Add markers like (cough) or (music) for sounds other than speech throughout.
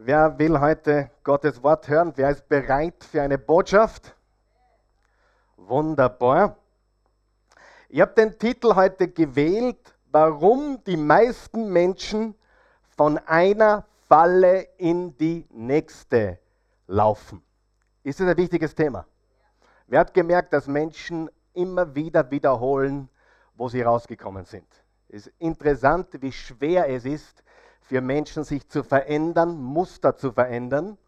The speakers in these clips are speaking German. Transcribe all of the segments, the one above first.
Wer will heute Gottes Wort hören? Wer ist bereit für eine Botschaft? Wunderbar. Ich habe den Titel heute gewählt, warum die meisten Menschen von einer Falle in die nächste laufen. Ist das ein wichtiges Thema? Wer hat gemerkt, dass Menschen immer wieder wiederholen, wo sie rausgekommen sind? Es ist interessant, wie schwer es ist, für Menschen sich zu verändern, Muster zu verändern.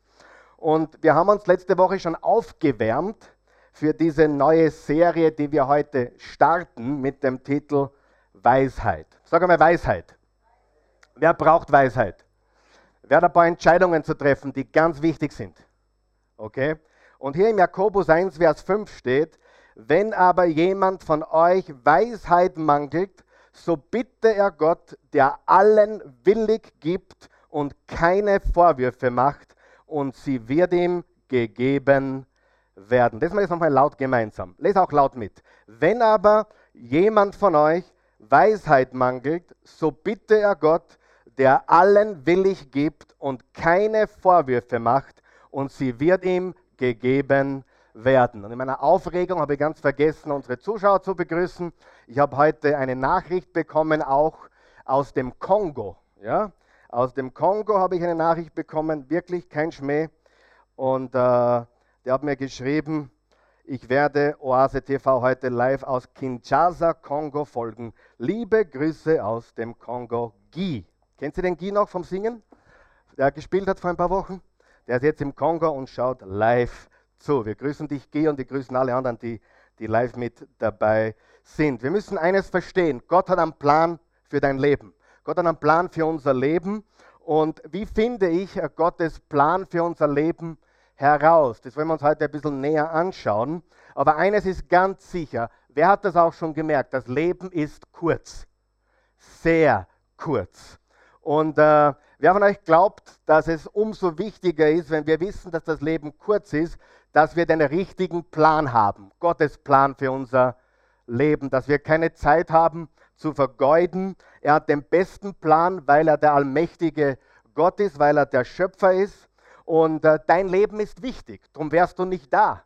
Und wir haben uns letzte Woche schon aufgewärmt für diese neue Serie, die wir heute starten mit dem Titel Weisheit. Sag einmal Weisheit. Wer braucht Weisheit? Wer hat ein paar Entscheidungen zu treffen, die ganz wichtig sind? Okay? Und hier im Jakobus 1, Vers 5 steht, wenn aber jemand von euch Weisheit mangelt, so bitte er Gott, der allen willig gibt und keine Vorwürfe macht, und sie wird ihm gegeben werden. Das mal jetzt nochmal laut gemeinsam. Lese auch laut mit. Wenn aber jemand von euch Weisheit mangelt, so bitte er Gott, der allen willig gibt und keine Vorwürfe macht, und sie wird ihm gegeben werden. Und in meiner Aufregung habe ich ganz vergessen, unsere Zuschauer zu begrüßen. Ich habe heute eine Nachricht bekommen, auch aus dem Kongo. Ja? Aus dem Kongo habe ich eine Nachricht bekommen, wirklich kein Schmäh. Und äh, der hat mir geschrieben, ich werde Oase TV heute live aus Kinshasa, Kongo folgen. Liebe Grüße aus dem Kongo. Guy. Kennt ihr den Guy noch vom Singen? Der gespielt hat vor ein paar Wochen. Der ist jetzt im Kongo und schaut live zu. Wir grüßen dich, Geh, und wir grüßen alle anderen, die, die live mit dabei sind. Wir müssen eines verstehen: Gott hat einen Plan für dein Leben. Gott hat einen Plan für unser Leben. Und wie finde ich Gottes Plan für unser Leben heraus? Das wollen wir uns heute ein bisschen näher anschauen. Aber eines ist ganz sicher: Wer hat das auch schon gemerkt? Das Leben ist kurz. Sehr kurz. Und äh, wer von euch glaubt, dass es umso wichtiger ist, wenn wir wissen, dass das Leben kurz ist, dass wir den richtigen Plan haben, Gottes Plan für unser Leben, dass wir keine Zeit haben zu vergeuden. Er hat den besten Plan, weil er der allmächtige Gott ist, weil er der Schöpfer ist. Und äh, dein Leben ist wichtig, darum wärst du nicht da.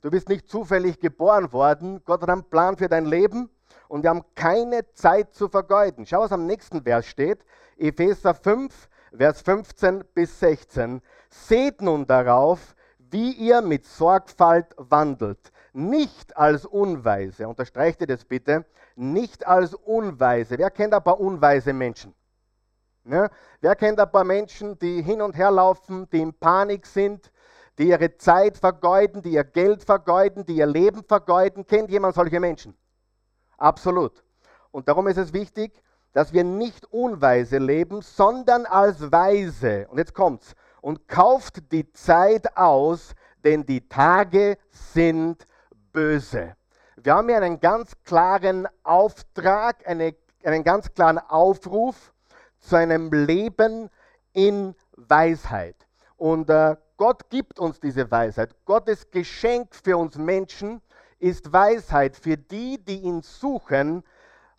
Du bist nicht zufällig geboren worden. Gott hat einen Plan für dein Leben und wir haben keine Zeit zu vergeuden. Schau, was am nächsten Vers steht. Epheser 5, Vers 15 bis 16. Seht nun darauf, wie ihr mit Sorgfalt wandelt. Nicht als Unweise, unterstreicht ihr das bitte, nicht als Unweise. Wer kennt ein paar unweise Menschen? Ne? Wer kennt ein paar Menschen, die hin und her laufen, die in Panik sind, die ihre Zeit vergeuden, die ihr Geld vergeuden, die ihr Leben vergeuden? Kennt jemand solche Menschen? Absolut. Und darum ist es wichtig, dass wir nicht unweise leben, sondern als weise. Und jetzt kommt's und kauft die Zeit aus, denn die Tage sind böse. Wir haben hier einen ganz klaren Auftrag, eine, einen ganz klaren Aufruf zu einem Leben in Weisheit. Und äh, Gott gibt uns diese Weisheit. Gottes Geschenk für uns Menschen ist Weisheit. Für die, die ihn suchen,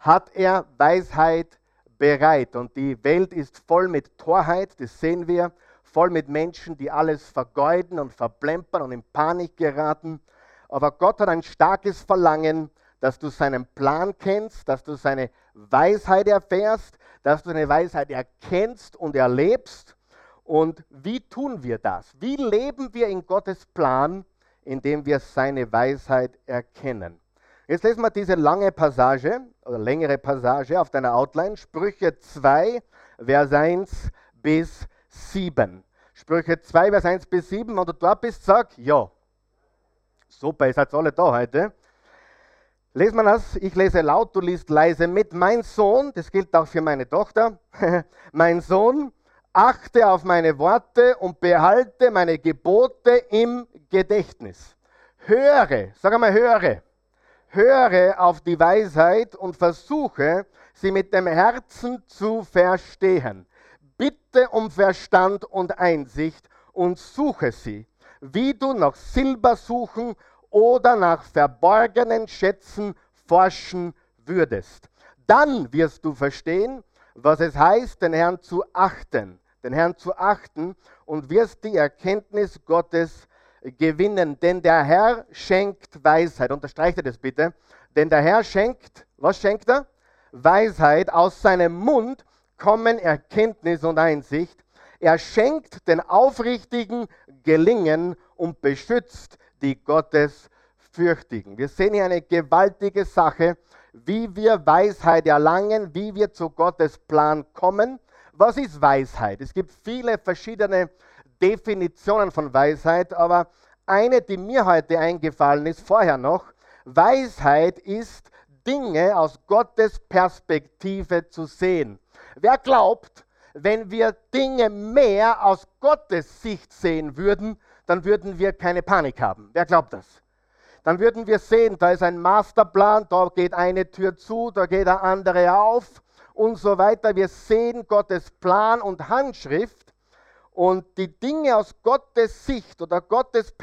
hat er Weisheit bereit. Und die Welt ist voll mit Torheit, das sehen wir voll mit Menschen, die alles vergeuden und verplempern und in Panik geraten. Aber Gott hat ein starkes Verlangen, dass du seinen Plan kennst, dass du seine Weisheit erfährst, dass du seine Weisheit erkennst und erlebst. Und wie tun wir das? Wie leben wir in Gottes Plan, indem wir seine Weisheit erkennen? Jetzt lesen wir diese lange Passage oder längere Passage auf deiner Outline, Sprüche 2, Vers 1 bis 7. Sprüche 2, Vers 1 bis 7. Wenn du dort bist, sag ja. Super, ihr seid alle da heute. Lesen wir das. Ich lese laut, du liest leise mit. Mein Sohn, das gilt auch für meine Tochter. (laughs) mein Sohn, achte auf meine Worte und behalte meine Gebote im Gedächtnis. Höre, sag einmal, höre. Höre auf die Weisheit und versuche, sie mit dem Herzen zu verstehen bitte um Verstand und Einsicht und suche sie, wie du nach Silber suchen oder nach verborgenen Schätzen forschen würdest. Dann wirst du verstehen, was es heißt, den Herrn zu achten, den Herrn zu achten und wirst die Erkenntnis Gottes gewinnen. Denn der Herr schenkt Weisheit. Unterstreicht er das bitte. Denn der Herr schenkt, was schenkt er? Weisheit. Aus seinem Mund kommen Erkenntnis und Einsicht. Er schenkt den Aufrichtigen Gelingen und beschützt die Gottesfürchtigen. Wir sehen hier eine gewaltige Sache, wie wir Weisheit erlangen, wie wir zu Gottes Plan kommen. Was ist Weisheit? Es gibt viele verschiedene Definitionen von Weisheit, aber eine, die mir heute eingefallen ist, vorher noch, Weisheit ist, Dinge aus Gottes Perspektive zu sehen. Wer glaubt, wenn wir Dinge mehr aus Gottes Sicht sehen würden, dann würden wir keine Panik haben. Wer glaubt das? Dann würden wir sehen, da ist ein Masterplan, da geht eine Tür zu, da geht eine andere auf und so weiter. Wir sehen Gottes Plan und Handschrift und die Dinge aus Gottes Sicht oder Gottes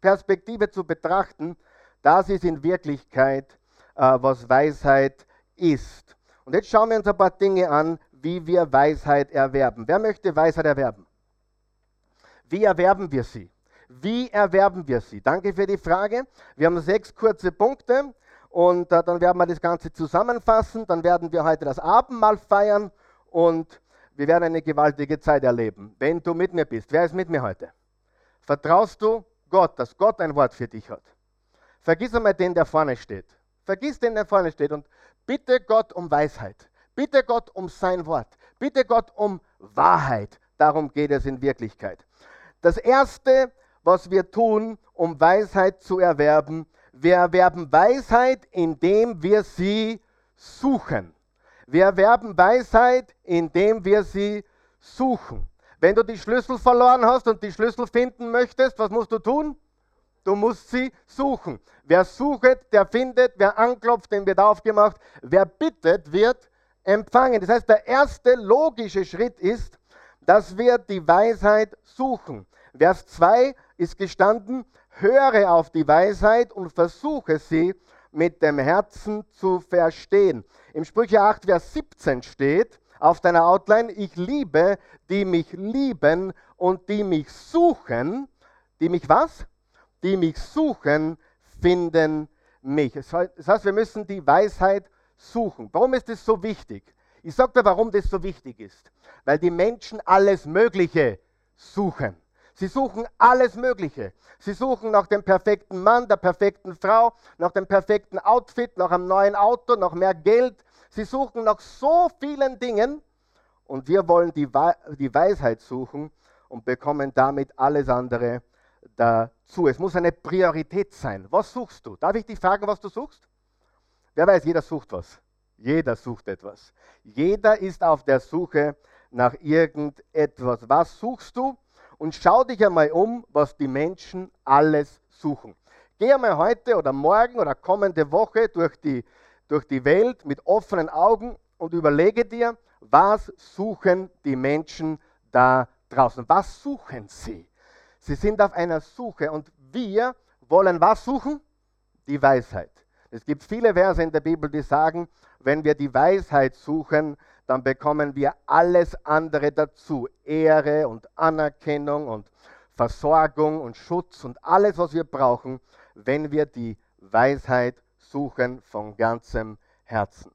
Perspektive zu betrachten, das ist in Wirklichkeit, äh, was Weisheit ist. Und jetzt schauen wir uns ein paar Dinge an, wie wir Weisheit erwerben. Wer möchte Weisheit erwerben? Wie erwerben wir sie? Wie erwerben wir sie? Danke für die Frage. Wir haben sechs kurze Punkte und äh, dann werden wir das Ganze zusammenfassen. Dann werden wir heute das Abendmahl feiern und wir werden eine gewaltige Zeit erleben, wenn du mit mir bist. Wer ist mit mir heute? Vertraust du Gott, dass Gott ein Wort für dich hat? Vergiss einmal den, der vorne steht. Vergiss den, der vorne steht und bitte Gott um Weisheit. Bitte Gott um sein Wort. Bitte Gott um Wahrheit. Darum geht es in Wirklichkeit. Das Erste, was wir tun, um Weisheit zu erwerben, wir erwerben Weisheit, indem wir sie suchen. Wir erwerben Weisheit, indem wir sie suchen. Wenn du die Schlüssel verloren hast und die Schlüssel finden möchtest, was musst du tun? Du musst sie suchen. Wer sucht, der findet. Wer anklopft, dem wird aufgemacht. Wer bittet, wird empfangen. Das heißt, der erste logische Schritt ist, dass wir die Weisheit suchen. Vers 2 ist gestanden, höre auf die Weisheit und versuche sie mit dem Herzen zu verstehen. Im Sprüche 8, Vers 17 steht auf deiner Outline, ich liebe, die mich lieben und die mich suchen, die mich was? Die mich suchen, finden mich. Das heißt, wir müssen die Weisheit suchen. Warum ist das so wichtig? Ich sage dir, warum das so wichtig ist. Weil die Menschen alles Mögliche suchen. Sie suchen alles Mögliche. Sie suchen nach dem perfekten Mann, der perfekten Frau, nach dem perfekten Outfit, nach einem neuen Auto, nach mehr Geld. Sie suchen nach so vielen Dingen und wir wollen die, die Weisheit suchen und bekommen damit alles andere dazu. Es muss eine Priorität sein. Was suchst du? Darf ich dich fragen, was du suchst? Wer weiß, jeder sucht was. Jeder sucht etwas. Jeder ist auf der Suche nach irgendetwas. Was suchst du? Und schau dich einmal um, was die Menschen alles suchen. Geh einmal heute oder morgen oder kommende Woche durch die, durch die Welt mit offenen Augen und überlege dir, was suchen die Menschen da draußen? Was suchen sie? Sie sind auf einer Suche und wir wollen was suchen? Die Weisheit. Es gibt viele Verse in der Bibel, die sagen, wenn wir die Weisheit suchen, dann bekommen wir alles andere dazu. Ehre und Anerkennung und Versorgung und Schutz und alles, was wir brauchen, wenn wir die Weisheit suchen von ganzem Herzen.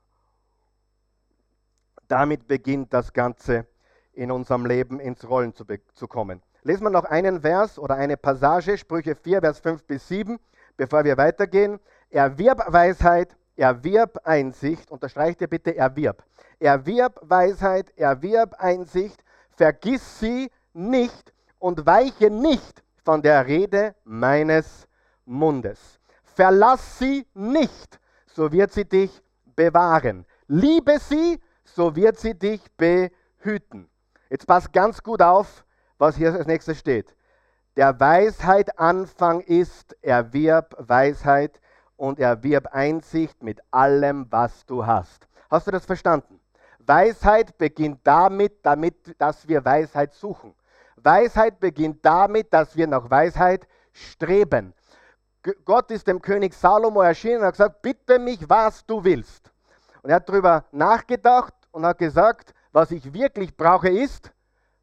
Damit beginnt das Ganze in unserem Leben ins Rollen zu, zu kommen. Lesen wir noch einen Vers oder eine Passage, Sprüche 4, Vers 5 bis 7, bevor wir weitergehen. Erwirb Weisheit, erwirb Einsicht, unterstreicht ihr bitte erwirb. Erwirb Weisheit, erwirb Einsicht, vergiss sie nicht und weiche nicht von der Rede meines Mundes. Verlass sie nicht, so wird sie dich bewahren. Liebe sie, so wird sie dich behüten. Jetzt passt ganz gut auf, was hier als nächstes steht. Der Weisheit Anfang ist, erwirb Weisheit, und erwirb Einsicht mit allem, was du hast. Hast du das verstanden? Weisheit beginnt damit, damit, dass wir Weisheit suchen. Weisheit beginnt damit, dass wir nach Weisheit streben. Gott ist dem König Salomo erschienen und hat gesagt, bitte mich, was du willst. Und er hat darüber nachgedacht und hat gesagt, was ich wirklich brauche ist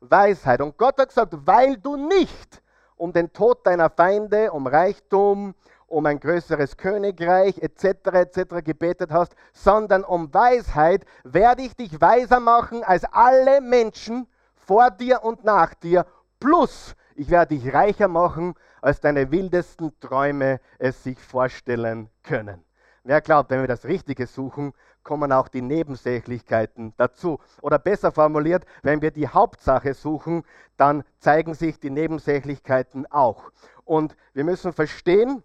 Weisheit. Und Gott hat gesagt, weil du nicht um den Tod deiner Feinde, um Reichtum, um ein größeres Königreich etc. etc. gebetet hast, sondern um Weisheit, werde ich dich weiser machen als alle Menschen vor dir und nach dir. Plus, ich werde dich reicher machen, als deine wildesten Träume es sich vorstellen können. Wer glaubt, wenn wir das Richtige suchen, kommen auch die Nebensächlichkeiten dazu. Oder besser formuliert, wenn wir die Hauptsache suchen, dann zeigen sich die Nebensächlichkeiten auch. Und wir müssen verstehen,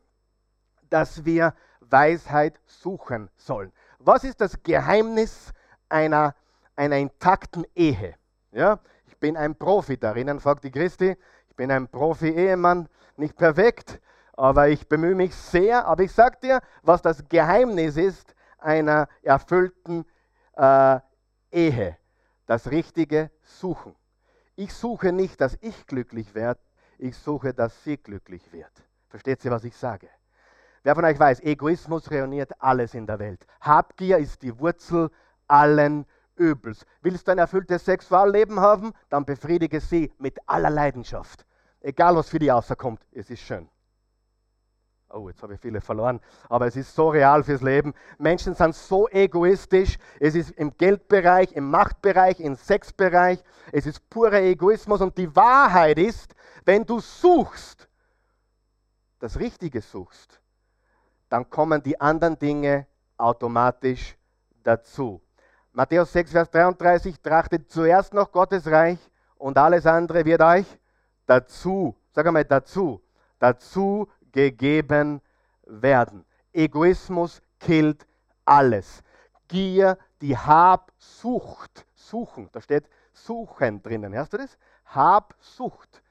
dass wir Weisheit suchen sollen. Was ist das Geheimnis einer, einer intakten Ehe? Ja, ich bin ein Profi darin, fragt die Christi. Ich bin ein Profi-Ehemann, nicht perfekt, aber ich bemühe mich sehr. Aber ich sage dir, was das Geheimnis ist einer erfüllten äh, Ehe. Das richtige Suchen. Ich suche nicht, dass ich glücklich werde, ich suche, dass sie glücklich wird. Versteht sie, was ich sage? Wer von euch weiß, Egoismus reuniert alles in der Welt. Habgier ist die Wurzel allen Übels. Willst du ein erfülltes Sexualleben haben, dann befriedige sie mit aller Leidenschaft. Egal, was für dich außerkommt, es ist schön. Oh, jetzt habe ich viele verloren. Aber es ist so real fürs Leben. Menschen sind so egoistisch. Es ist im Geldbereich, im Machtbereich, im Sexbereich. Es ist purer Egoismus. Und die Wahrheit ist, wenn du suchst, das Richtige suchst, dann kommen die anderen Dinge automatisch dazu. Matthäus 6, Vers 33, trachtet zuerst noch Gottes Reich und alles andere wird euch dazu, sag einmal dazu, dazu gegeben werden. Egoismus killt alles. Gier, die Habsucht, suchen, da steht suchen drinnen, hörst du das? Habsucht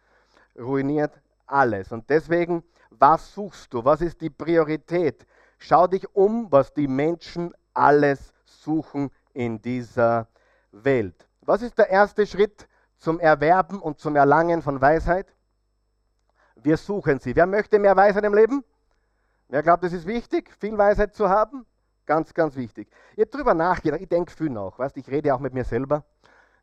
ruiniert alles. Und deswegen, was suchst du? Was ist die Priorität? Schau dich um, was die Menschen alles suchen in dieser Welt. Was ist der erste Schritt zum Erwerben und zum Erlangen von Weisheit? Wir suchen sie. Wer möchte mehr Weisheit im Leben? Wer glaubt, es ist wichtig, viel Weisheit zu haben? Ganz, ganz wichtig. Ich habe darüber nachgedacht, ich denke viel nach. Weißt, ich rede auch mit mir selber.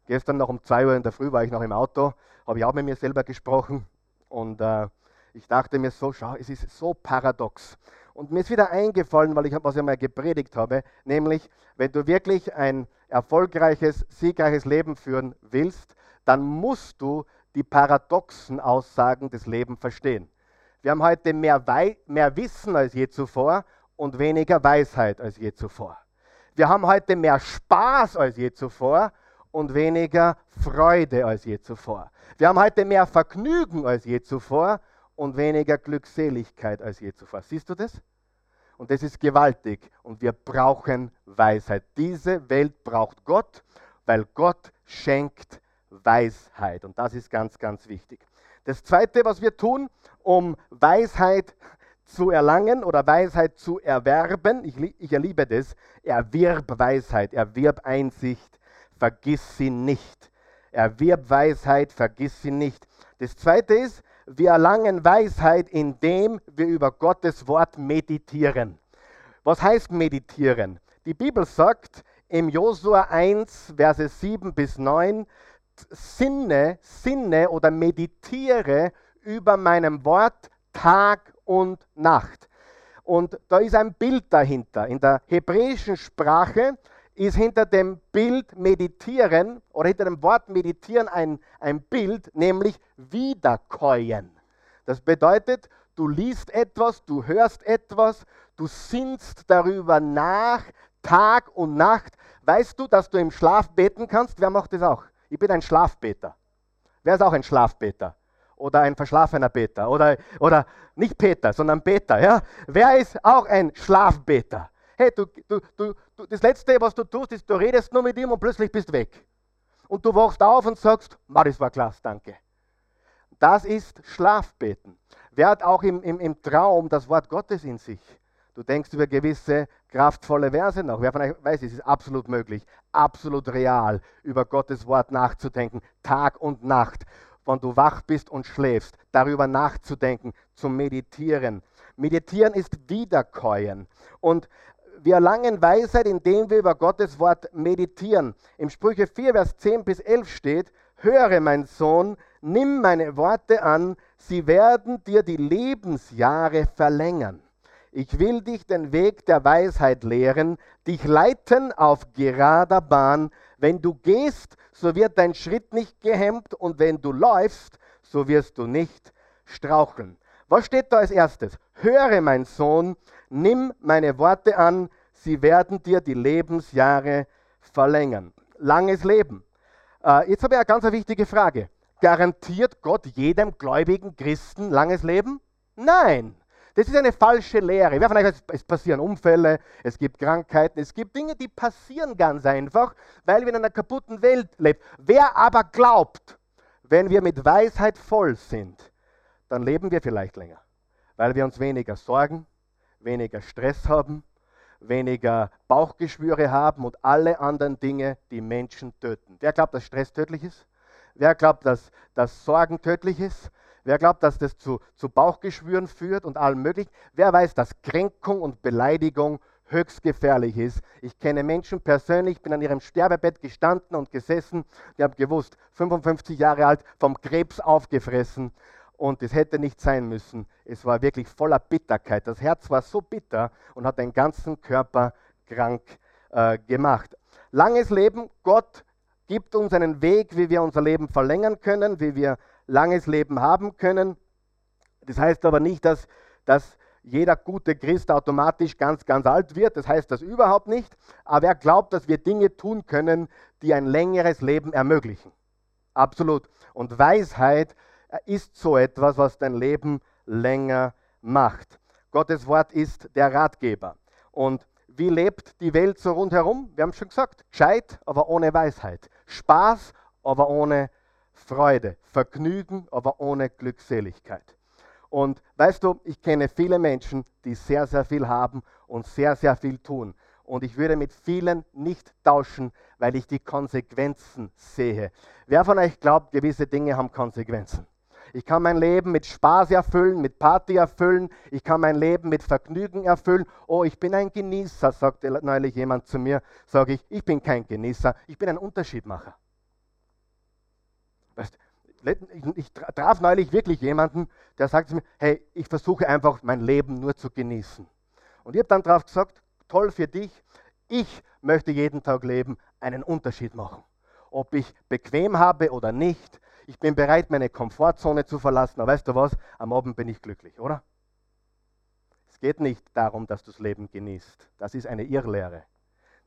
Gestern noch um 2 Uhr in der Früh war ich noch im Auto, habe ich auch mit mir selber gesprochen. Und äh, ich dachte mir so, schau, es ist so paradox. Und mir ist wieder eingefallen, weil ich was ich mal gepredigt habe, nämlich, wenn du wirklich ein erfolgreiches, siegreiches Leben führen willst, dann musst du die paradoxen Aussagen des Lebens verstehen. Wir haben heute mehr, Wei mehr Wissen als je zuvor und weniger Weisheit als je zuvor. Wir haben heute mehr Spaß als je zuvor und weniger Freude als je zuvor. Wir haben heute mehr Vergnügen als je zuvor und weniger Glückseligkeit als je zuvor. Siehst du das? Und das ist gewaltig und wir brauchen Weisheit. Diese Welt braucht Gott, weil Gott schenkt Weisheit. Und das ist ganz, ganz wichtig. Das Zweite, was wir tun, um Weisheit zu erlangen oder Weisheit zu erwerben, ich, ich erliebe das, erwirb Weisheit, erwirb Einsicht, vergiss sie nicht. Erwirb Weisheit, vergiss sie nicht. Das Zweite ist, wir erlangen Weisheit, indem wir über Gottes Wort meditieren. Was heißt meditieren? Die Bibel sagt im Josua 1, Verse 7 bis 9, sinne, sinne oder meditiere über meinem Wort Tag und Nacht. Und da ist ein Bild dahinter. In der hebräischen Sprache ist hinter dem Bild meditieren oder hinter dem Wort meditieren ein, ein Bild, nämlich wiederkäuen. Das bedeutet, du liest etwas, du hörst etwas, du sinnst darüber nach, Tag und Nacht. Weißt du, dass du im Schlaf beten kannst? Wer macht das auch? Ich bin ein Schlafbeter. Wer ist auch ein Schlafbeter? Oder ein verschlafener Beter? Oder, oder nicht Peter, sondern Beter. Ja? Wer ist auch ein Schlafbeter? Hey, du, du, du, du, das Letzte, was du tust, ist, du redest nur mit ihm und plötzlich bist weg. Und du wachst auf und sagst, das war klasse, danke. Das ist Schlafbeten. Wer hat auch im, im, im Traum das Wort Gottes in sich? Du denkst über gewisse kraftvolle Verse nach. Wer von euch weiß, es ist absolut möglich, absolut real, über Gottes Wort nachzudenken, Tag und Nacht, wenn du wach bist und schläfst, darüber nachzudenken, zu meditieren. Meditieren ist Wiederkäuen. Und wir erlangen Weisheit, indem wir über Gottes Wort meditieren. Im Sprüche 4, Vers 10 bis 11 steht, höre mein Sohn, nimm meine Worte an, sie werden dir die Lebensjahre verlängern. Ich will dich den Weg der Weisheit lehren, dich leiten auf gerader Bahn. Wenn du gehst, so wird dein Schritt nicht gehemmt und wenn du läufst, so wirst du nicht straucheln. Was steht da als erstes? Höre, mein Sohn, nimm meine Worte an, sie werden dir die Lebensjahre verlängern. Langes Leben. Äh, jetzt habe ich eine ganz wichtige Frage. Garantiert Gott jedem gläubigen Christen langes Leben? Nein. Das ist eine falsche Lehre. Wer von euch weiß, es passieren Unfälle, es gibt Krankheiten, es gibt Dinge, die passieren ganz einfach, weil wir in einer kaputten Welt leben. Wer aber glaubt, wenn wir mit Weisheit voll sind, dann leben wir vielleicht länger, weil wir uns weniger Sorgen, weniger Stress haben, weniger Bauchgeschwüre haben und alle anderen Dinge, die Menschen töten. Wer glaubt, dass Stress tödlich ist? Wer glaubt, dass, dass Sorgen tödlich ist? Wer glaubt, dass das zu, zu Bauchgeschwüren führt und allem möglichen? Wer weiß, dass Kränkung und Beleidigung höchst gefährlich ist? Ich kenne Menschen persönlich, bin an ihrem Sterbebett gestanden und gesessen. Die haben gewusst, 55 Jahre alt, vom Krebs aufgefressen. Und es hätte nicht sein müssen. Es war wirklich voller Bitterkeit. Das Herz war so bitter und hat den ganzen Körper krank äh, gemacht. Langes Leben, Gott gibt uns einen Weg, wie wir unser Leben verlängern können, wie wir langes Leben haben können. Das heißt aber nicht, dass, dass jeder gute Christ automatisch ganz, ganz alt wird. Das heißt das überhaupt nicht. Aber er glaubt, dass wir Dinge tun können, die ein längeres Leben ermöglichen. Absolut. Und Weisheit ist so etwas, was dein Leben länger macht. Gottes Wort ist der Ratgeber. Und wie lebt die Welt so rundherum? Wir haben schon gesagt, gescheit, aber ohne Weisheit. Spaß, aber ohne Freude. Vergnügen, aber ohne Glückseligkeit. Und weißt du, ich kenne viele Menschen, die sehr, sehr viel haben und sehr, sehr viel tun. Und ich würde mit vielen nicht tauschen, weil ich die Konsequenzen sehe. Wer von euch glaubt, gewisse Dinge haben Konsequenzen? Ich kann mein Leben mit Spaß erfüllen, mit Party erfüllen. Ich kann mein Leben mit Vergnügen erfüllen. Oh, ich bin ein Genießer, sagte neulich jemand zu mir. Sage ich, ich bin kein Genießer, ich bin ein Unterschiedmacher. Ich traf neulich wirklich jemanden, der sagte zu mir, hey, ich versuche einfach mein Leben nur zu genießen. Und ich habe dann darauf gesagt, toll für dich, ich möchte jeden Tag leben, einen Unterschied machen. Ob ich bequem habe oder nicht, ich bin bereit, meine Komfortzone zu verlassen, aber weißt du was, am Abend bin ich glücklich, oder? Es geht nicht darum, dass du das Leben genießt. Das ist eine Irrlehre.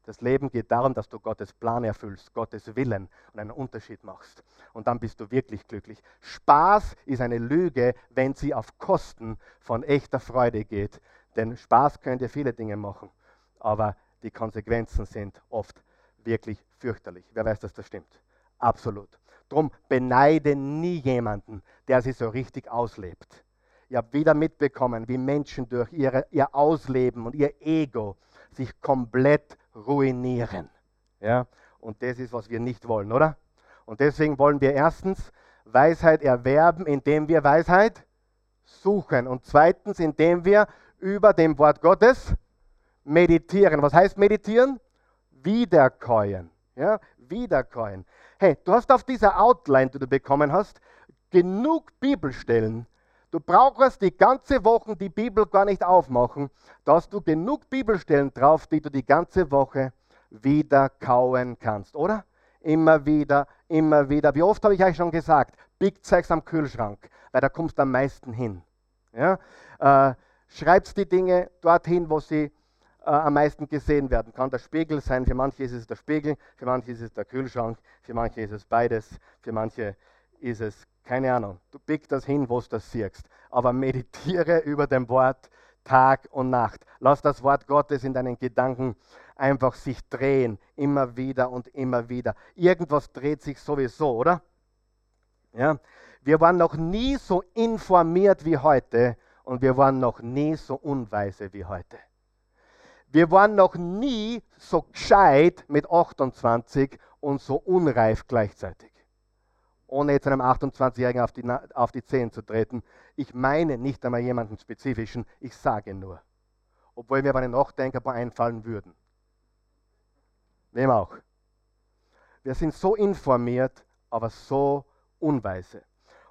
Das Leben geht darum, dass du Gottes Plan erfüllst, Gottes Willen und einen Unterschied machst. Und dann bist du wirklich glücklich. Spaß ist eine Lüge, wenn sie auf Kosten von echter Freude geht. Denn Spaß könnt ihr viele Dinge machen, aber die Konsequenzen sind oft wirklich fürchterlich. Wer weiß, dass das stimmt? Absolut. Drum beneide nie jemanden, der sie so richtig auslebt. Ich habe wieder mitbekommen, wie Menschen durch ihre, ihr Ausleben und ihr Ego sich komplett ruinieren. Ja? Und das ist, was wir nicht wollen, oder? Und deswegen wollen wir erstens Weisheit erwerben, indem wir Weisheit suchen. Und zweitens, indem wir über dem Wort Gottes meditieren. Was heißt meditieren? Wiederkäuen. Ja? Wiederkäuen. Hey, du hast auf dieser Outline, die du bekommen hast, genug Bibelstellen. Du brauchst die ganze Woche die Bibel gar nicht aufmachen. Da hast du genug Bibelstellen drauf, die du die ganze Woche wieder kauen kannst, oder? Immer wieder, immer wieder. Wie oft habe ich euch schon gesagt, Big Zegs am Kühlschrank, weil da kommst du am meisten hin. Ja? Äh, schreibst die Dinge dorthin, wo sie äh, am meisten gesehen werden. Kann der Spiegel sein, für manche ist es der Spiegel, für manche ist es der Kühlschrank, für manche ist es beides, für manche ist es, keine Ahnung, du pick das hin, wo du das siehst. Aber meditiere (laughs) über dem Wort Tag und Nacht. Lass das Wort Gottes in deinen Gedanken einfach sich drehen, immer wieder und immer wieder. Irgendwas dreht sich sowieso, oder? Ja? Wir waren noch nie so informiert wie heute und wir waren noch nie so unweise wie heute. Wir waren noch nie so gescheit mit 28 und so unreif gleichzeitig. Ohne jetzt einem 28-Jährigen auf die, auf die Zehen zu treten. Ich meine nicht einmal jemanden spezifischen, ich sage nur. Obwohl mir aber eine Nachdenker einfallen würden. Wem auch. Wir sind so informiert, aber so unweise.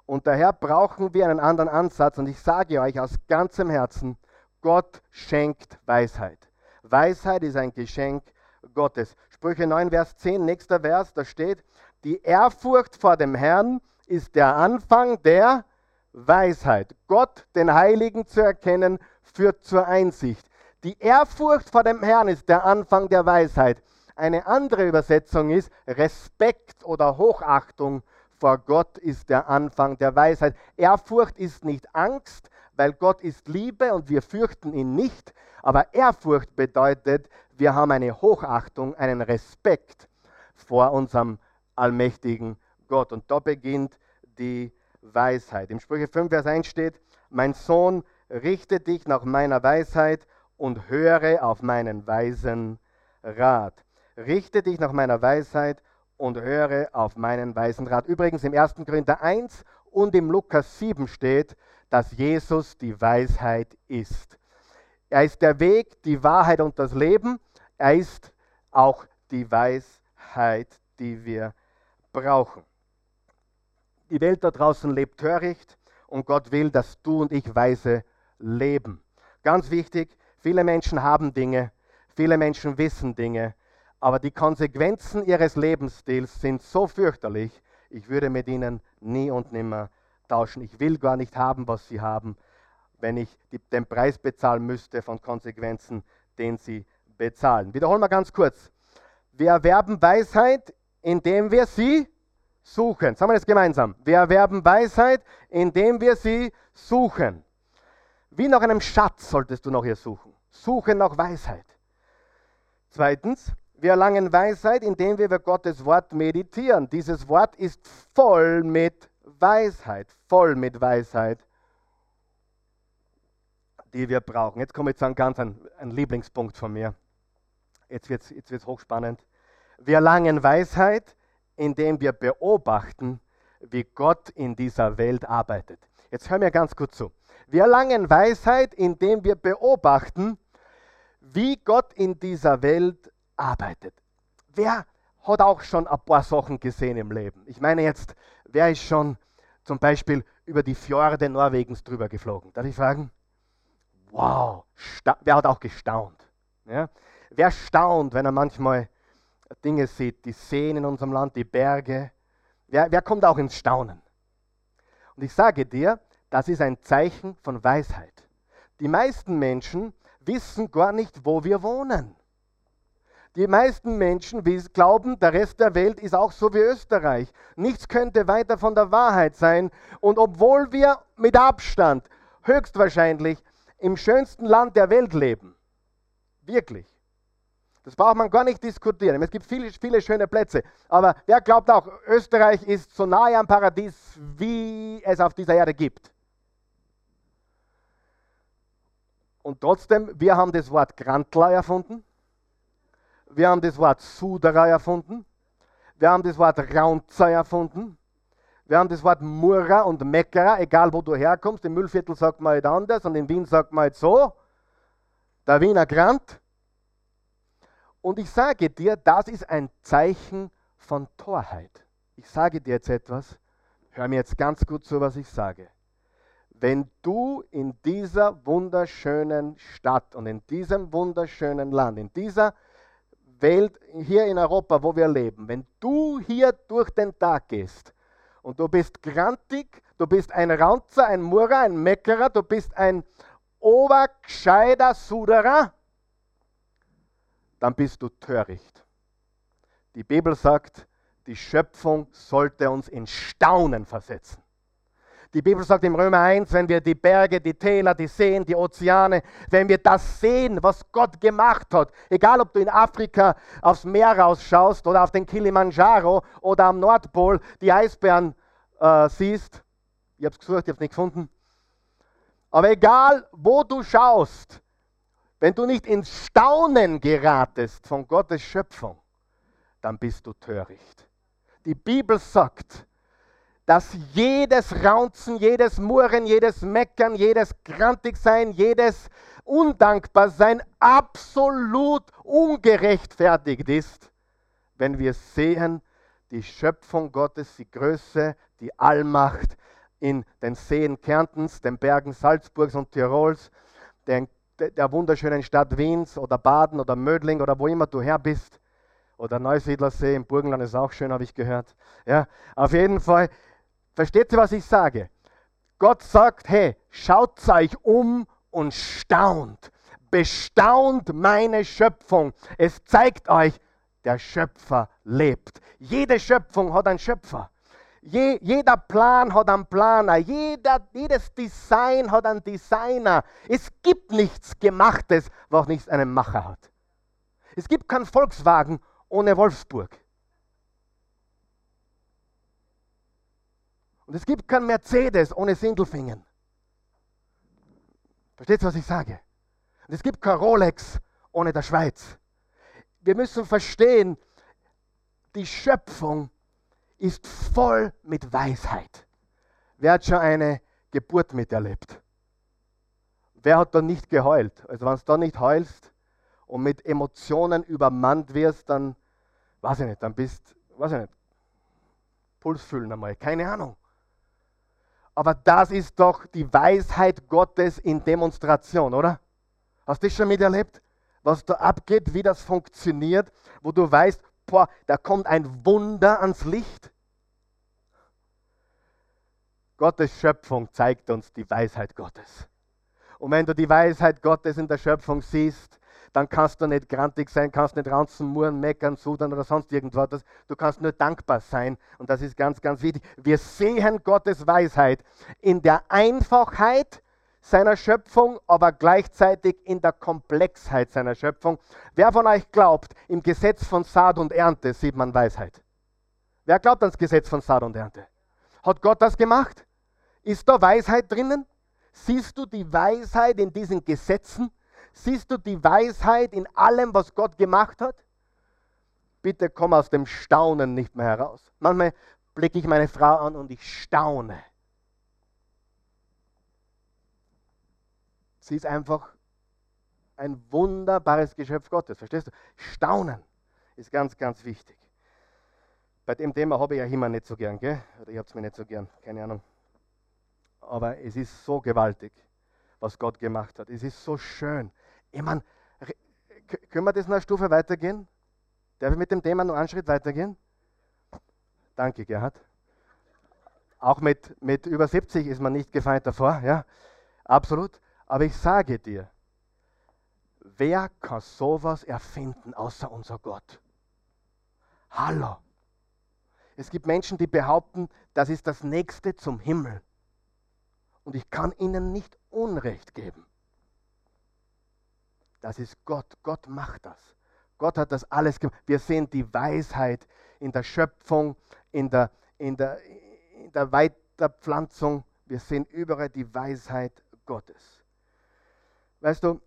Und daher brauchen wir einen anderen Ansatz. Und ich sage euch aus ganzem Herzen, Gott schenkt Weisheit. Weisheit ist ein Geschenk Gottes. Sprüche 9, Vers 10, nächster Vers, da steht, die Ehrfurcht vor dem Herrn ist der Anfang der Weisheit. Gott, den Heiligen zu erkennen, führt zur Einsicht. Die Ehrfurcht vor dem Herrn ist der Anfang der Weisheit. Eine andere Übersetzung ist Respekt oder Hochachtung vor Gott ist der Anfang der Weisheit. Ehrfurcht ist nicht Angst, weil Gott ist Liebe und wir fürchten ihn nicht. Aber Ehrfurcht bedeutet, wir haben eine Hochachtung, einen Respekt vor unserem allmächtigen Gott. Und da beginnt die Weisheit. Im Sprüche 5, Vers 1 steht, mein Sohn, richte dich nach meiner Weisheit und höre auf meinen weisen Rat. Richte dich nach meiner Weisheit und höre auf meinen weisen Rat. Übrigens im 1. Korinther 1 und im Lukas 7 steht, dass Jesus die Weisheit ist. Er ist der Weg, die Wahrheit und das Leben. Er ist auch die Weisheit, die wir brauchen. Die Welt da draußen lebt töricht und Gott will, dass du und ich weise leben. Ganz wichtig, viele Menschen haben Dinge, viele Menschen wissen Dinge, aber die Konsequenzen ihres Lebensstils sind so fürchterlich, ich würde mit ihnen nie und nimmer tauschen. Ich will gar nicht haben, was sie haben, wenn ich den Preis bezahlen müsste von Konsequenzen, den sie bezahlen. Wiederholen wir ganz kurz. Wir erwerben Weisheit, indem wir sie suchen. Sagen wir das gemeinsam. Wir erwerben Weisheit, indem wir sie suchen. Wie nach einem Schatz solltest du noch hier suchen. Suche nach Weisheit. Zweitens, wir erlangen Weisheit, indem wir über Gottes Wort meditieren. Dieses Wort ist voll mit Weisheit, voll mit Weisheit, die wir brauchen. Jetzt komme ich zu einem ganz ein, ein Lieblingspunkt von mir. Jetzt wird es jetzt wird's hochspannend. Wir erlangen Weisheit, indem wir beobachten, wie Gott in dieser Welt arbeitet. Jetzt hör mir ganz gut zu. Wir erlangen Weisheit, indem wir beobachten, wie Gott in dieser Welt arbeitet. Wer hat auch schon ein paar Sachen gesehen im Leben? Ich meine jetzt, wer ist schon zum Beispiel über die Fjorde Norwegens drüber geflogen? Darf ich fragen? Wow, wer hat auch gestaunt? Ja? Wer staunt, wenn er manchmal Dinge sieht, die Seen in unserem Land, die Berge? Wer, wer kommt auch ins Staunen? Und ich sage dir, das ist ein Zeichen von Weisheit. Die meisten Menschen wissen gar nicht, wo wir wohnen. Die meisten Menschen glauben, der Rest der Welt ist auch so wie Österreich. Nichts könnte weiter von der Wahrheit sein. Und obwohl wir mit Abstand höchstwahrscheinlich im schönsten Land der Welt leben, wirklich, das braucht man gar nicht diskutieren. Es gibt viele, viele schöne Plätze. Aber wer glaubt auch, Österreich ist so nahe am Paradies, wie es auf dieser Erde gibt? Und trotzdem, wir haben das Wort Grantler erfunden. Wir haben das Wort Suderer erfunden. Wir haben das Wort Raunzer erfunden. Wir haben das Wort Murra und Meckerer, egal wo du herkommst. Im Müllviertel sagt man halt anders und in Wien sagt man halt so. Der Wiener Grant. Und ich sage dir, das ist ein Zeichen von Torheit. Ich sage dir jetzt etwas. Hör mir jetzt ganz gut zu, was ich sage. Wenn du in dieser wunderschönen Stadt und in diesem wunderschönen Land, in dieser Welt, hier in Europa, wo wir leben, wenn du hier durch den Tag gehst und du bist grantig, du bist ein Raunzer, ein Murrer, ein Meckerer, du bist ein obergescheider Suderer, dann bist du töricht. Die Bibel sagt, die Schöpfung sollte uns in Staunen versetzen. Die Bibel sagt im Römer 1, wenn wir die Berge, die Täler, die Seen, die Ozeane, wenn wir das sehen, was Gott gemacht hat, egal ob du in Afrika aufs Meer rausschaust oder auf den Kilimanjaro oder am Nordpol die Eisbären äh, siehst, ich habe es gesucht, ich habe es nicht gefunden, aber egal wo du schaust, wenn du nicht ins Staunen geratest von Gottes Schöpfung, dann bist du töricht. Die Bibel sagt, dass jedes Raunzen, jedes Murren, jedes Meckern, jedes Grantigsein, jedes Undankbarsein absolut ungerechtfertigt ist, wenn wir sehen, die Schöpfung Gottes, die Größe, die Allmacht in den Seen Kärntens, den Bergen Salzburgs und Tirols, den, der wunderschönen Stadt Wiens oder Baden oder Mödling oder wo immer du her bist. Oder Neusiedlersee im Burgenland ist auch schön, habe ich gehört. Ja, auf jeden Fall, versteht ihr, was ich sage? Gott sagt, hey, schaut euch um und staunt. Bestaunt meine Schöpfung. Es zeigt euch, der Schöpfer lebt. Jede Schöpfung hat einen Schöpfer. Je, jeder Plan hat einen Planer. Jeder, jedes Design hat einen Designer. Es gibt nichts Gemachtes, was nicht einen Macher hat. Es gibt keinen Volkswagen ohne Wolfsburg. Und es gibt kein Mercedes ohne Sindelfingen. Versteht ihr, was ich sage? Und es gibt kein Rolex ohne der Schweiz. Wir müssen verstehen, die Schöpfung ist voll mit Weisheit. Wer hat schon eine Geburt miterlebt? Wer hat da nicht geheult? Also wenn du da nicht heulst und mit Emotionen übermannt wirst, dann, weiß ich nicht, dann bist, weiß ich nicht, Puls fühlen einmal, keine Ahnung. Aber das ist doch die Weisheit Gottes in Demonstration, oder? Hast du das schon miterlebt? Was da abgeht, wie das funktioniert, wo du weißt, boah, da kommt ein Wunder ans Licht. Gottes Schöpfung zeigt uns die Weisheit Gottes. Und wenn du die Weisheit Gottes in der Schöpfung siehst, dann kannst du nicht grantig sein, kannst nicht ranzen, murren, meckern, sudern oder sonst irgendwas. Du kannst nur dankbar sein. Und das ist ganz, ganz wichtig. Wir sehen Gottes Weisheit in der Einfachheit seiner Schöpfung, aber gleichzeitig in der Komplexheit seiner Schöpfung. Wer von euch glaubt, im Gesetz von Saat und Ernte sieht man Weisheit? Wer glaubt ans Gesetz von Saat und Ernte? Hat Gott das gemacht? Ist da Weisheit drinnen? Siehst du die Weisheit in diesen Gesetzen? Siehst du die Weisheit in allem, was Gott gemacht hat? Bitte komm aus dem Staunen nicht mehr heraus. Manchmal blicke ich meine Frau an und ich staune. Sie ist einfach ein wunderbares Geschöpf Gottes. Verstehst du? Staunen ist ganz, ganz wichtig. Bei dem Thema habe ich ja immer nicht so gern, gell? Oder ich habe es mir nicht so gern, keine Ahnung. Aber es ist so gewaltig, was Gott gemacht hat. Es ist so schön. Ich meine, können wir das noch eine Stufe weitergehen? Darf ich mit dem Thema noch einen Schritt weitergehen? Danke, Gerhard. Auch mit, mit über 70 ist man nicht gefeit davor, ja, absolut. Aber ich sage dir, wer kann sowas erfinden außer unser Gott? Hallo. Es gibt Menschen, die behaupten, das ist das Nächste zum Himmel. Und ich kann ihnen nicht Unrecht geben. Das ist Gott. Gott macht das. Gott hat das alles gemacht. Wir sehen die Weisheit in der Schöpfung, in der, in der, in der Weiterpflanzung. Wir sehen überall die Weisheit Gottes. Weißt du,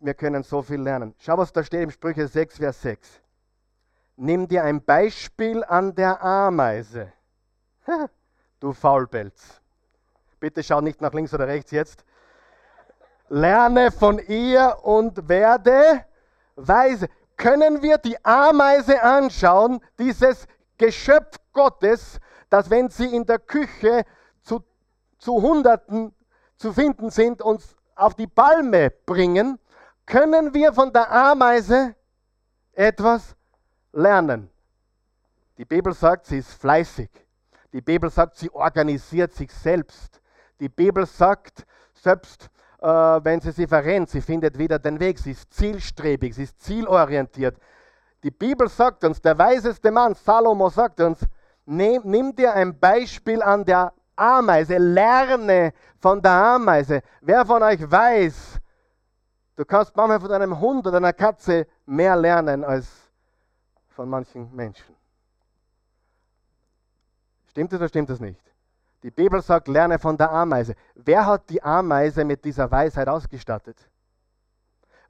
wir können so viel lernen. Schau, was da steht im Sprüche 6, Vers 6. Nimm dir ein Beispiel an der Ameise. (laughs) du Faulpelz. Bitte schau nicht nach links oder rechts jetzt lerne von ihr und werde weise. Können wir die Ameise anschauen, dieses Geschöpf Gottes, das wenn sie in der Küche zu, zu Hunderten zu finden sind, uns auf die Palme bringen, können wir von der Ameise etwas lernen. Die Bibel sagt, sie ist fleißig. Die Bibel sagt, sie organisiert sich selbst. Die Bibel sagt, selbst äh, wenn sie sich verrennt, sie findet wieder den Weg, sie ist zielstrebig, sie ist zielorientiert. Die Bibel sagt uns, der weiseste Mann, Salomo sagt uns, nimm, nimm dir ein Beispiel an der Ameise, lerne von der Ameise. Wer von euch weiß, du kannst manchmal von einem Hund oder einer Katze mehr lernen als von manchen Menschen. Stimmt es oder stimmt es nicht? Die Bibel sagt, lerne von der Ameise. Wer hat die Ameise mit dieser Weisheit ausgestattet?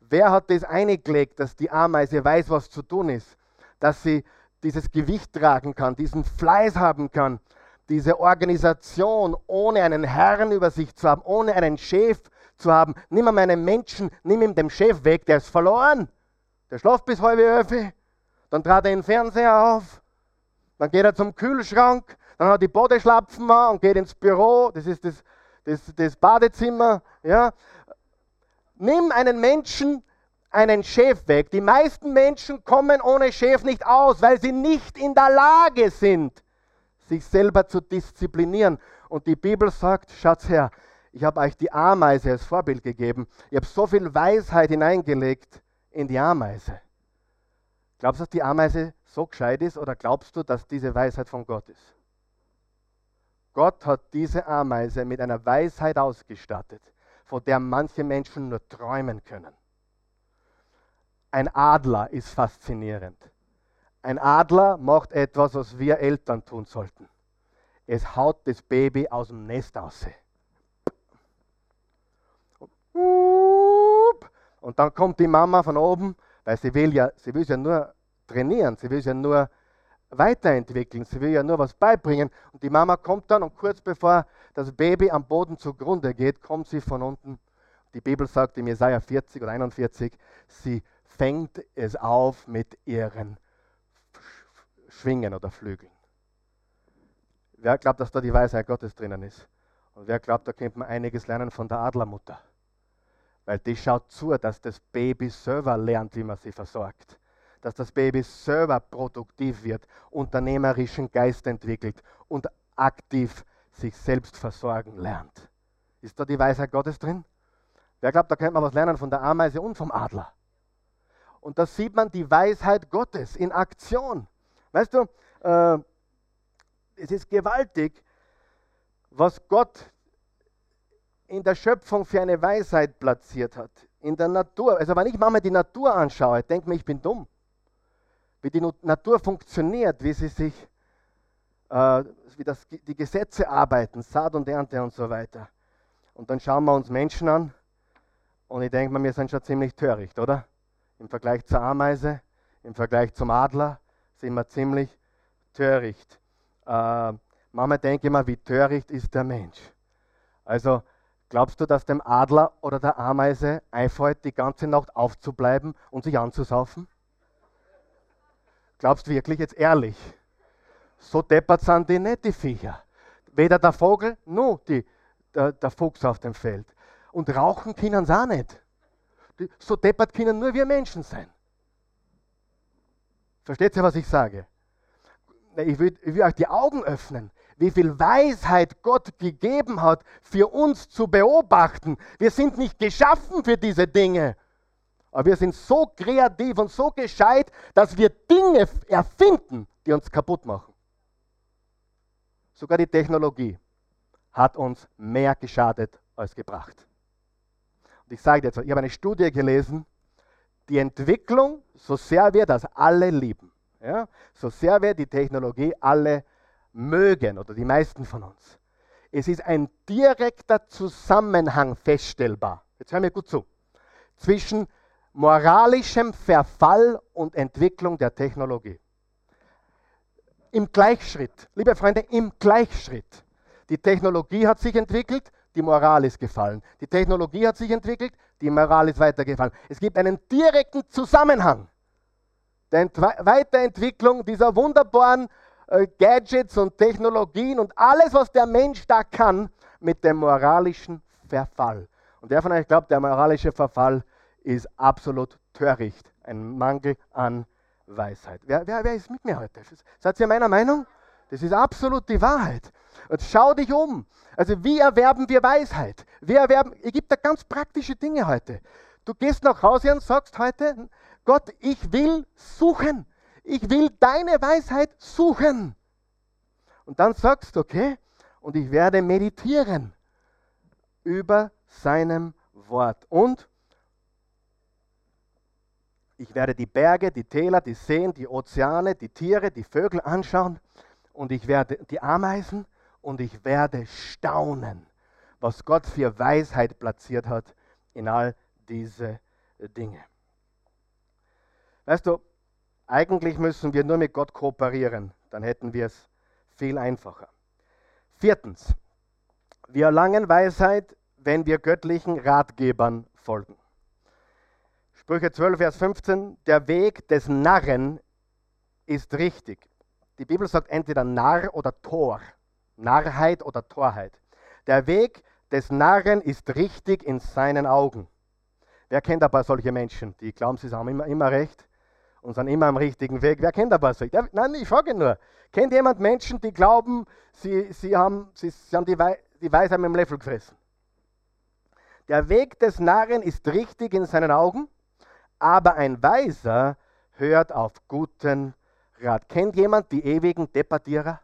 Wer hat das eingelegt, dass die Ameise weiß, was zu tun ist? Dass sie dieses Gewicht tragen kann, diesen Fleiß haben kann, diese Organisation ohne einen Herrn über sich zu haben, ohne einen Chef zu haben. Nimm mal meinen Menschen, nimm ihm den Chef weg, der ist verloren. Der schläft bis halbe Öfe, dann trat er in den Fernseher auf dann geht er zum Kühlschrank, dann hat die Bodeschlapfen an und geht ins Büro, das ist das, das, das Badezimmer. Ja. Nimm einen Menschen, einen Chef weg. Die meisten Menschen kommen ohne Chef nicht aus, weil sie nicht in der Lage sind, sich selber zu disziplinieren. Und die Bibel sagt, schaut her, ich habe euch die Ameise als Vorbild gegeben. Ich habe so viel Weisheit hineingelegt in die Ameise. Glaubst du, dass die Ameise so gescheit ist oder glaubst du, dass diese Weisheit von Gott ist? Gott hat diese Ameise mit einer Weisheit ausgestattet, von der manche Menschen nur träumen können. Ein Adler ist faszinierend. Ein Adler macht etwas, was wir Eltern tun sollten. Es haut das Baby aus dem Nest aus. Und dann kommt die Mama von oben, weil sie will ja, sie will ja nur trainieren, sie will ja nur weiterentwickeln. Sie will ja nur was beibringen. Und die Mama kommt dann und kurz bevor das Baby am Boden zugrunde geht, kommt sie von unten. Die Bibel sagt im Jesaja 40 oder 41, sie fängt es auf mit ihren Schwingen oder Flügeln. Wer glaubt, dass da die Weisheit Gottes drinnen ist? Und wer glaubt, da könnte man einiges lernen von der Adlermutter? Weil die schaut zu, dass das Baby selber lernt, wie man sie versorgt dass das Baby selber produktiv wird, unternehmerischen Geist entwickelt und aktiv sich selbst versorgen lernt. Ist da die Weisheit Gottes drin? Wer glaubt, da könnte man was lernen von der Ameise und vom Adler? Und da sieht man die Weisheit Gottes in Aktion. Weißt du, äh, es ist gewaltig, was Gott in der Schöpfung für eine Weisheit platziert hat. In der Natur. Also wenn ich mal die Natur anschaue, denke mir, ich bin dumm wie die Natur funktioniert, wie sie sich, äh, wie das, die Gesetze arbeiten, Saat und Ernte und so weiter. Und dann schauen wir uns Menschen an und ich denke mal, wir sind schon ziemlich töricht, oder? Im Vergleich zur Ameise, im Vergleich zum Adler sind wir ziemlich töricht. Äh, manchmal denke ich mal, wie töricht ist der Mensch. Also glaubst du, dass dem Adler oder der Ameise einfällt, die ganze Nacht aufzubleiben und sich anzusaufen? Glaubst du wirklich jetzt ehrlich? So deppert sind die nicht, die Viecher. Weder der Vogel noch die, der, der Fuchs auf dem Feld. Und rauchen können sie auch nicht. So deppert können nur wir Menschen sein. Versteht ihr, was ich sage? Ich will, ich will euch die Augen öffnen, wie viel Weisheit Gott gegeben hat, für uns zu beobachten. Wir sind nicht geschaffen für diese Dinge. Aber wir sind so kreativ und so gescheit, dass wir Dinge erfinden, die uns kaputt machen. Sogar die Technologie hat uns mehr geschadet als gebracht. Und ich sage dir jetzt, ich habe eine Studie gelesen, die Entwicklung, so sehr wir das alle lieben, ja, so sehr wir die Technologie alle mögen oder die meisten von uns, es ist ein direkter Zusammenhang feststellbar. Jetzt hören wir gut zu. Zwischen moralischem Verfall und Entwicklung der Technologie. Im Gleichschritt, liebe Freunde, im Gleichschritt. Die Technologie hat sich entwickelt, die Moral ist gefallen. Die Technologie hat sich entwickelt, die Moral ist weitergefallen. Es gibt einen direkten Zusammenhang der Weiterentwicklung dieser wunderbaren äh, Gadgets und Technologien und alles, was der Mensch da kann, mit dem moralischen Verfall. Und wer von euch glaubt, der moralische Verfall ist absolut töricht. Ein Mangel an Weisheit. Wer, wer, wer ist mit mir heute? Seid ihr meiner Meinung? Das ist absolut die Wahrheit. Und schau dich um. Also wie erwerben wir Weisheit? Wir erwerben, es gibt da ganz praktische Dinge heute. Du gehst nach Hause und sagst heute, Gott, ich will suchen. Ich will deine Weisheit suchen. Und dann sagst du, okay, und ich werde meditieren über seinem Wort. Und ich werde die Berge, die Täler, die Seen, die Ozeane, die Tiere, die Vögel anschauen und ich werde die Ameisen und ich werde staunen, was Gott für Weisheit platziert hat in all diese Dinge. Weißt du, eigentlich müssen wir nur mit Gott kooperieren, dann hätten wir es viel einfacher. Viertens, wir erlangen Weisheit, wenn wir göttlichen Ratgebern folgen. Sprüche 12, Vers 15, der Weg des Narren ist richtig. die Bibel sagt entweder Narr oder Tor. Narrheit oder Torheit. Der Weg des Narren ist richtig in seinen Augen. Wer kennt aber solche Menschen, die glauben, sie haben immer, immer recht und sind immer am richtigen Weg? Wer kennt aber solche? Nein, ich frage nur. Kennt jemand Menschen, die glauben, sie, sie haben, sie, sie haben die, Wei die Weisheit mit dem Löffel gefressen? Der Weg des Narren ist richtig in seinen Augen, aber ein Weiser hört auf guten Rat. Kennt jemand die ewigen Debattierer?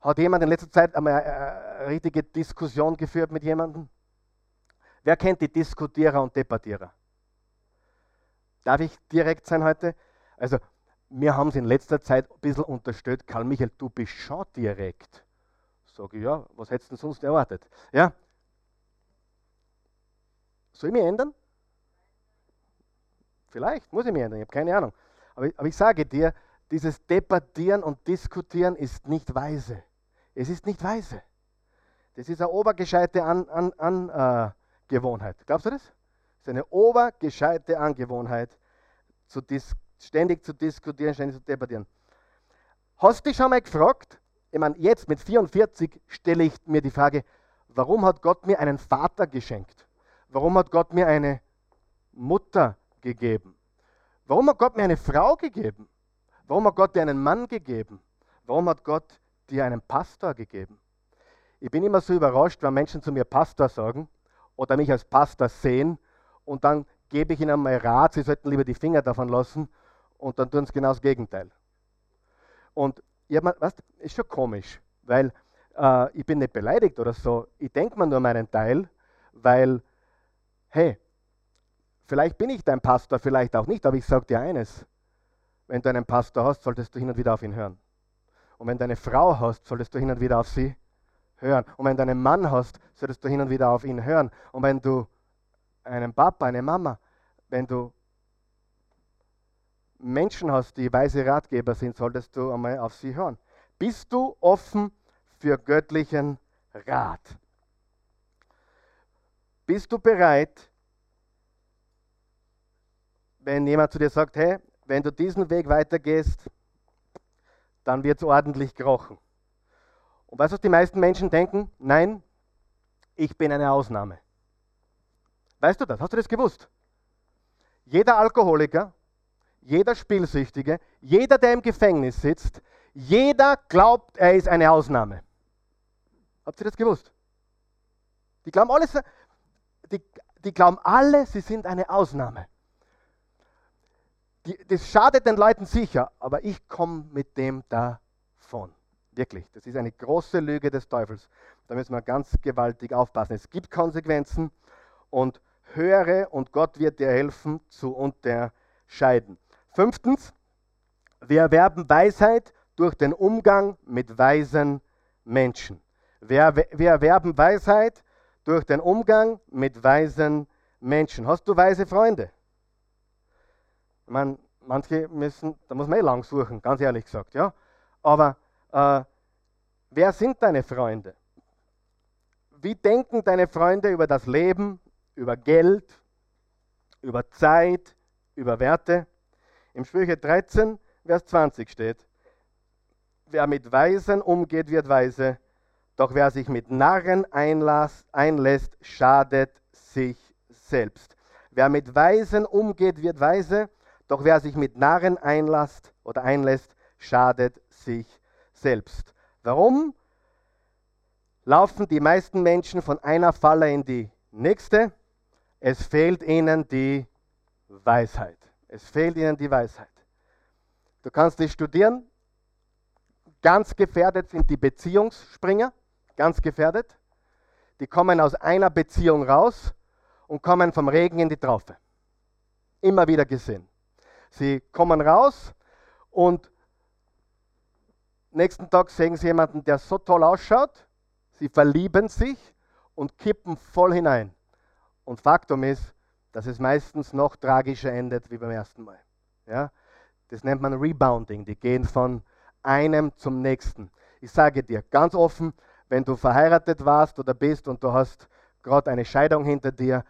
Hat jemand in letzter Zeit einmal eine richtige Diskussion geführt mit jemandem? Wer kennt die Diskutierer und Debattierer? Darf ich direkt sein heute? Also, wir haben es in letzter Zeit ein bisschen unterstellt. Karl Michael, du bist schon direkt. Sage ich, ja, was hättest du denn sonst erwartet? Ja? Soll ich mich ändern? Vielleicht muss ich mich ändern, ich habe keine Ahnung. Aber, aber ich sage dir, dieses Debattieren und Diskutieren ist nicht weise. Es ist nicht weise. Das ist eine obergescheite An, an, an, äh. Glaubst du das? Das ist eine obergescheite Angewohnheit, zu ständig zu diskutieren, ständig zu debattieren. Hast du dich schon mal gefragt? Ich meine, jetzt mit 44 stelle ich mir die Frage, warum hat Gott mir einen Vater geschenkt? Warum hat Gott mir eine Mutter gegeben? Warum hat Gott mir eine Frau gegeben? Warum hat Gott dir einen Mann gegeben? Warum hat Gott dir einen Pastor gegeben? Ich bin immer so überrascht, wenn Menschen zu mir Pastor sagen, oder mich als Pastor sehen und dann gebe ich ihnen mal Rat, sie sollten lieber die Finger davon lassen und dann tun sie genau das Gegenteil. Und ich mir, weißt, ist schon komisch, weil äh, ich bin nicht beleidigt oder so. Ich denke mir nur meinen Teil, weil, hey, vielleicht bin ich dein Pastor, vielleicht auch nicht, aber ich sage dir eines. Wenn du einen Pastor hast, solltest du hin und wieder auf ihn hören. Und wenn du eine Frau hast, solltest du hin und wieder auf sie hören. Und wenn du einen Mann hast, solltest du hin und wieder auf ihn hören. Und wenn du einen Papa, eine Mama, wenn du Menschen hast, die weise Ratgeber sind, solltest du einmal auf sie hören. Bist du offen für göttlichen Rat? Bist du bereit, wenn jemand zu dir sagt, hey, wenn du diesen Weg weitergehst, dann wird es ordentlich krochen. Und weißt du, was die meisten Menschen denken? Nein, ich bin eine Ausnahme. Weißt du das? Hast du das gewusst? Jeder Alkoholiker, jeder Spielsüchtige, jeder, der im Gefängnis sitzt, jeder glaubt, er ist eine Ausnahme. Habt ihr das gewusst? Die glauben alle, die, die glauben alle, sie sind eine Ausnahme. Die, das schadet den Leuten sicher, aber ich komme mit dem davon. Wirklich, das ist eine große Lüge des Teufels. Da müssen wir ganz gewaltig aufpassen. Es gibt Konsequenzen und höre und Gott wird dir helfen zu unterscheiden. Fünftens, wir erwerben Weisheit durch den Umgang mit weisen Menschen. Wir, wir erwerben Weisheit durch den Umgang mit weisen Menschen. Hast du weise Freunde? Ich meine, manche müssen, da muss man eh lang suchen, ganz ehrlich gesagt, ja. Aber äh, wer sind deine Freunde? Wie denken deine Freunde über das Leben, über Geld, über Zeit, über Werte? Im Sprüche 13, Vers 20 steht, wer mit Weisen umgeht, wird weise, doch wer sich mit Narren einlässt, einlässt schadet sich selbst. Wer mit Weisen umgeht, wird weise, doch wer sich mit Narren einlässt oder einlässt, schadet sich selbst. Warum laufen die meisten Menschen von einer Falle in die nächste? Es fehlt ihnen die Weisheit. Es fehlt ihnen die Weisheit. Du kannst dich studieren. Ganz gefährdet sind die Beziehungsspringer. Ganz gefährdet. Die kommen aus einer Beziehung raus und kommen vom Regen in die Traufe. Immer wieder gesehen. Sie kommen raus und Nächsten Tag sehen sie jemanden, der so toll ausschaut. Sie verlieben sich und kippen voll hinein. Und Faktum ist, dass es meistens noch tragischer endet wie beim ersten Mal. Ja? Das nennt man Rebounding. Die gehen von einem zum nächsten. Ich sage dir ganz offen, wenn du verheiratet warst oder bist und du hast gerade eine Scheidung hinter dir,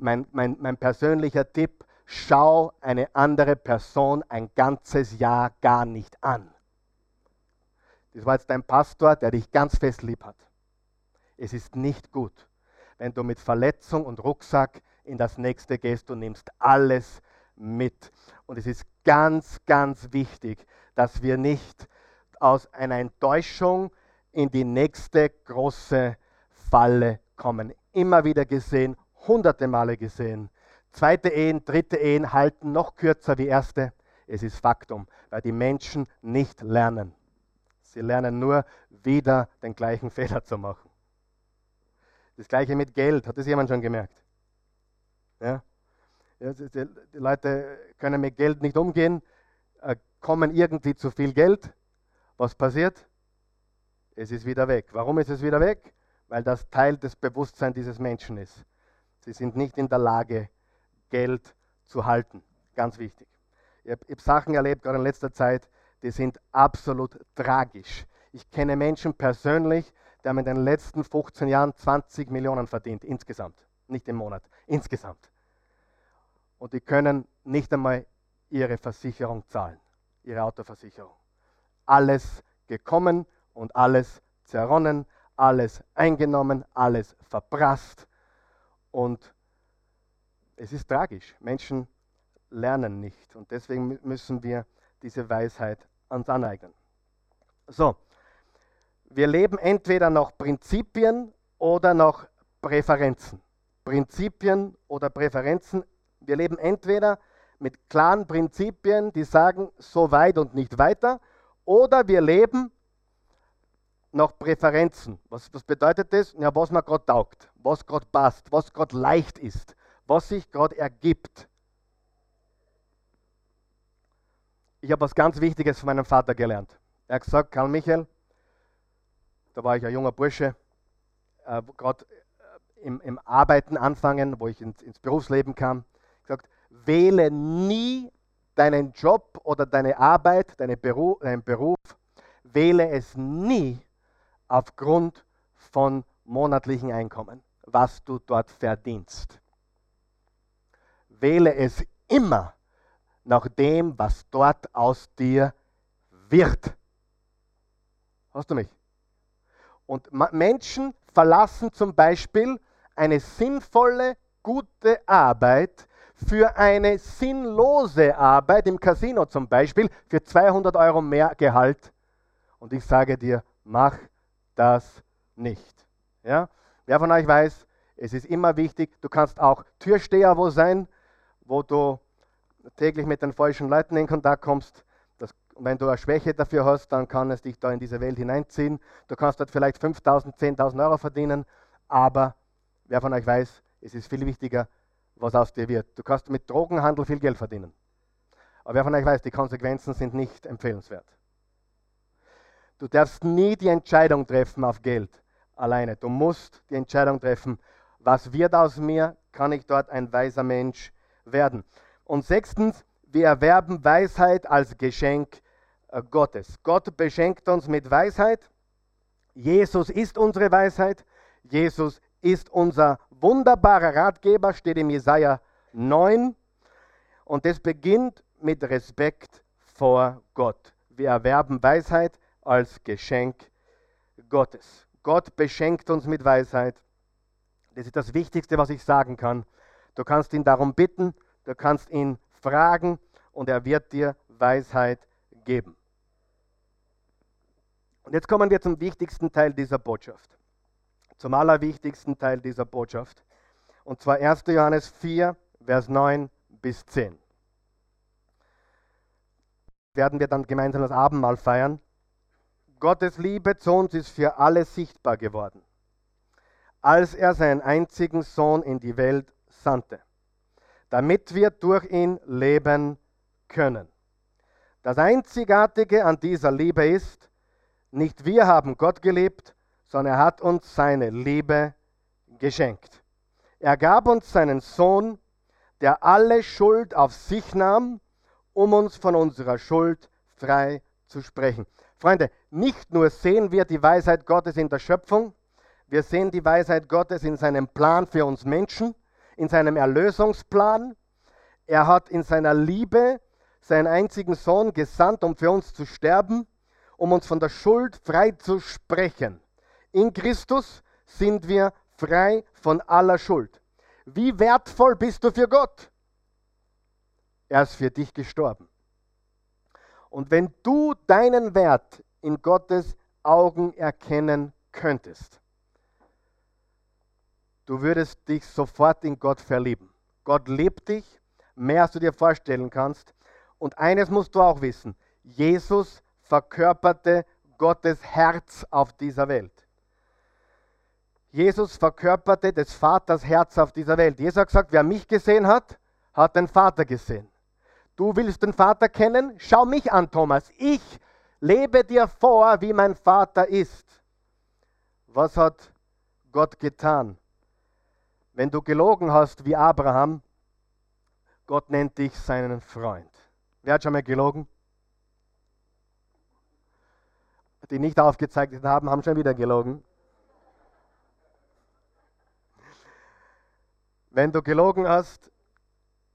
mein, mein, mein persönlicher Tipp, schau eine andere Person ein ganzes Jahr gar nicht an. Das war jetzt dein Pastor, der dich ganz fest lieb hat. Es ist nicht gut, wenn du mit Verletzung und Rucksack in das nächste gehst. Du nimmst alles mit. Und es ist ganz, ganz wichtig, dass wir nicht aus einer Enttäuschung in die nächste große Falle kommen. Immer wieder gesehen, hunderte Male gesehen. Zweite Ehen, dritte Ehen halten noch kürzer wie erste. Es ist Faktum, weil die Menschen nicht lernen. Sie lernen nur wieder den gleichen (laughs) Fehler zu machen. Das gleiche mit Geld. Hat das jemand schon gemerkt? Ja? die, Leute können mit Geld nicht umgehen, äh, kommen irgendwie zu viel Geld. Was passiert? Es ist wieder weg. Warum ist es wieder weg? Weil das Teil des Bewusstseins dieses Menschen ist. Sie sind nicht in der Lage, Geld zu halten. Ganz wichtig. Ich habe hab Sachen erlebt, gerade in letzter Zeit, die sind absolut tragisch. Ich kenne Menschen persönlich, die haben in den letzten 15 Jahren 20 Millionen verdient, insgesamt. Nicht im Monat, insgesamt. Und die können nicht einmal ihre Versicherung zahlen, ihre Autoversicherung. Alles gekommen und alles zerronnen, alles eingenommen, alles verprasst. Und es ist tragisch. Menschen lernen nicht. Und deswegen müssen wir diese Weisheit uns aneignen. So, wir leben entweder nach Prinzipien oder nach Präferenzen. Prinzipien oder Präferenzen. Wir leben entweder mit klaren Prinzipien, die sagen, so weit und nicht weiter, oder wir leben nach Präferenzen. Was, was bedeutet das? Ja, was mir gerade taugt, was gerade passt, was gerade leicht ist, was sich gerade ergibt. Ich habe was ganz Wichtiges von meinem Vater gelernt. Er hat gesagt, Karl Michael, da war ich ein junger Bursche, äh, gerade äh, im, im, Arbeiten anfangen, wo ich ins, ins Berufsleben kam, gesagt, wähle nie deinen Job oder deine Arbeit, deine Beruf, deinen Beruf, wähle es nie aufgrund von monatlichen Einkommen, was du dort verdienst. Wähle es immer nach dem, was dort aus dir wird. Hast du mich? Und Menschen verlassen zum Beispiel eine sinnvolle, gute Arbeit für eine sinnlose Arbeit im Casino zum Beispiel für 200 Euro mehr Gehalt. Und ich sage dir, mach das nicht. Ja? Wer von euch weiß, es ist immer wichtig, du kannst auch Türsteher wo sein, wo du täglich mit den falschen Leuten in Kontakt kommst. Das, wenn du eine Schwäche dafür hast, dann kann es dich da in diese Welt hineinziehen. Du kannst dort vielleicht 5.000, 10.000 Euro verdienen, aber wer von euch weiß, es ist viel wichtiger, was aus dir wird. Du kannst mit Drogenhandel viel Geld verdienen. Aber wer von euch weiß, die Konsequenzen sind nicht empfehlenswert. Du darfst nie die Entscheidung treffen auf Geld alleine. Du musst die Entscheidung treffen, was wird aus mir? Kann ich dort ein weiser Mensch werden? Und sechstens, wir erwerben Weisheit als Geschenk äh, Gottes. Gott beschenkt uns mit Weisheit. Jesus ist unsere Weisheit. Jesus ist unser wunderbarer Ratgeber, steht im Jesaja 9. Und das beginnt mit Respekt vor Gott. Wir erwerben Weisheit als Geschenk Gottes. Gott beschenkt uns mit Weisheit. Das ist das Wichtigste, was ich sagen kann. Du kannst ihn darum bitten, du kannst ihn fragen und er wird dir Weisheit geben. Und jetzt kommen wir zum wichtigsten Teil dieser Botschaft. Zum allerwichtigsten Teil dieser Botschaft. Und zwar 1. Johannes 4, Vers 9 bis 10. Werden wir dann gemeinsam das Abendmahl feiern. Gottes Liebe zu uns ist für alle sichtbar geworden, als er seinen einzigen Sohn in die Welt sandte, damit wir durch ihn leben können. Das Einzigartige an dieser Liebe ist, nicht wir haben Gott geliebt, sondern er hat uns seine Liebe geschenkt. Er gab uns seinen Sohn, der alle Schuld auf sich nahm, um uns von unserer Schuld frei zu sprechen. Freunde, nicht nur sehen wir die Weisheit Gottes in der Schöpfung, wir sehen die Weisheit Gottes in seinem Plan für uns Menschen, in seinem Erlösungsplan. Er hat in seiner Liebe seinen einzigen Sohn gesandt, um für uns zu sterben, um uns von der Schuld frei zu sprechen. In Christus sind wir frei von aller Schuld. Wie wertvoll bist du für Gott? Er ist für dich gestorben. Und wenn du deinen Wert in Gottes Augen erkennen könntest, du würdest dich sofort in Gott verlieben. Gott liebt dich, mehr als du dir vorstellen kannst. Und eines musst du auch wissen, Jesus verkörperte Gottes Herz auf dieser Welt. Jesus verkörperte des Vaters Herz auf dieser Welt. Jesus hat gesagt, wer mich gesehen hat, hat den Vater gesehen. Du willst den Vater kennen? Schau mich an, Thomas. Ich lebe dir vor, wie mein Vater ist. Was hat Gott getan? Wenn du gelogen hast wie Abraham, Gott nennt dich seinen Freund. Wer hat schon mal gelogen? Die nicht aufgezeichnet haben, haben schon wieder gelogen. Wenn du gelogen hast,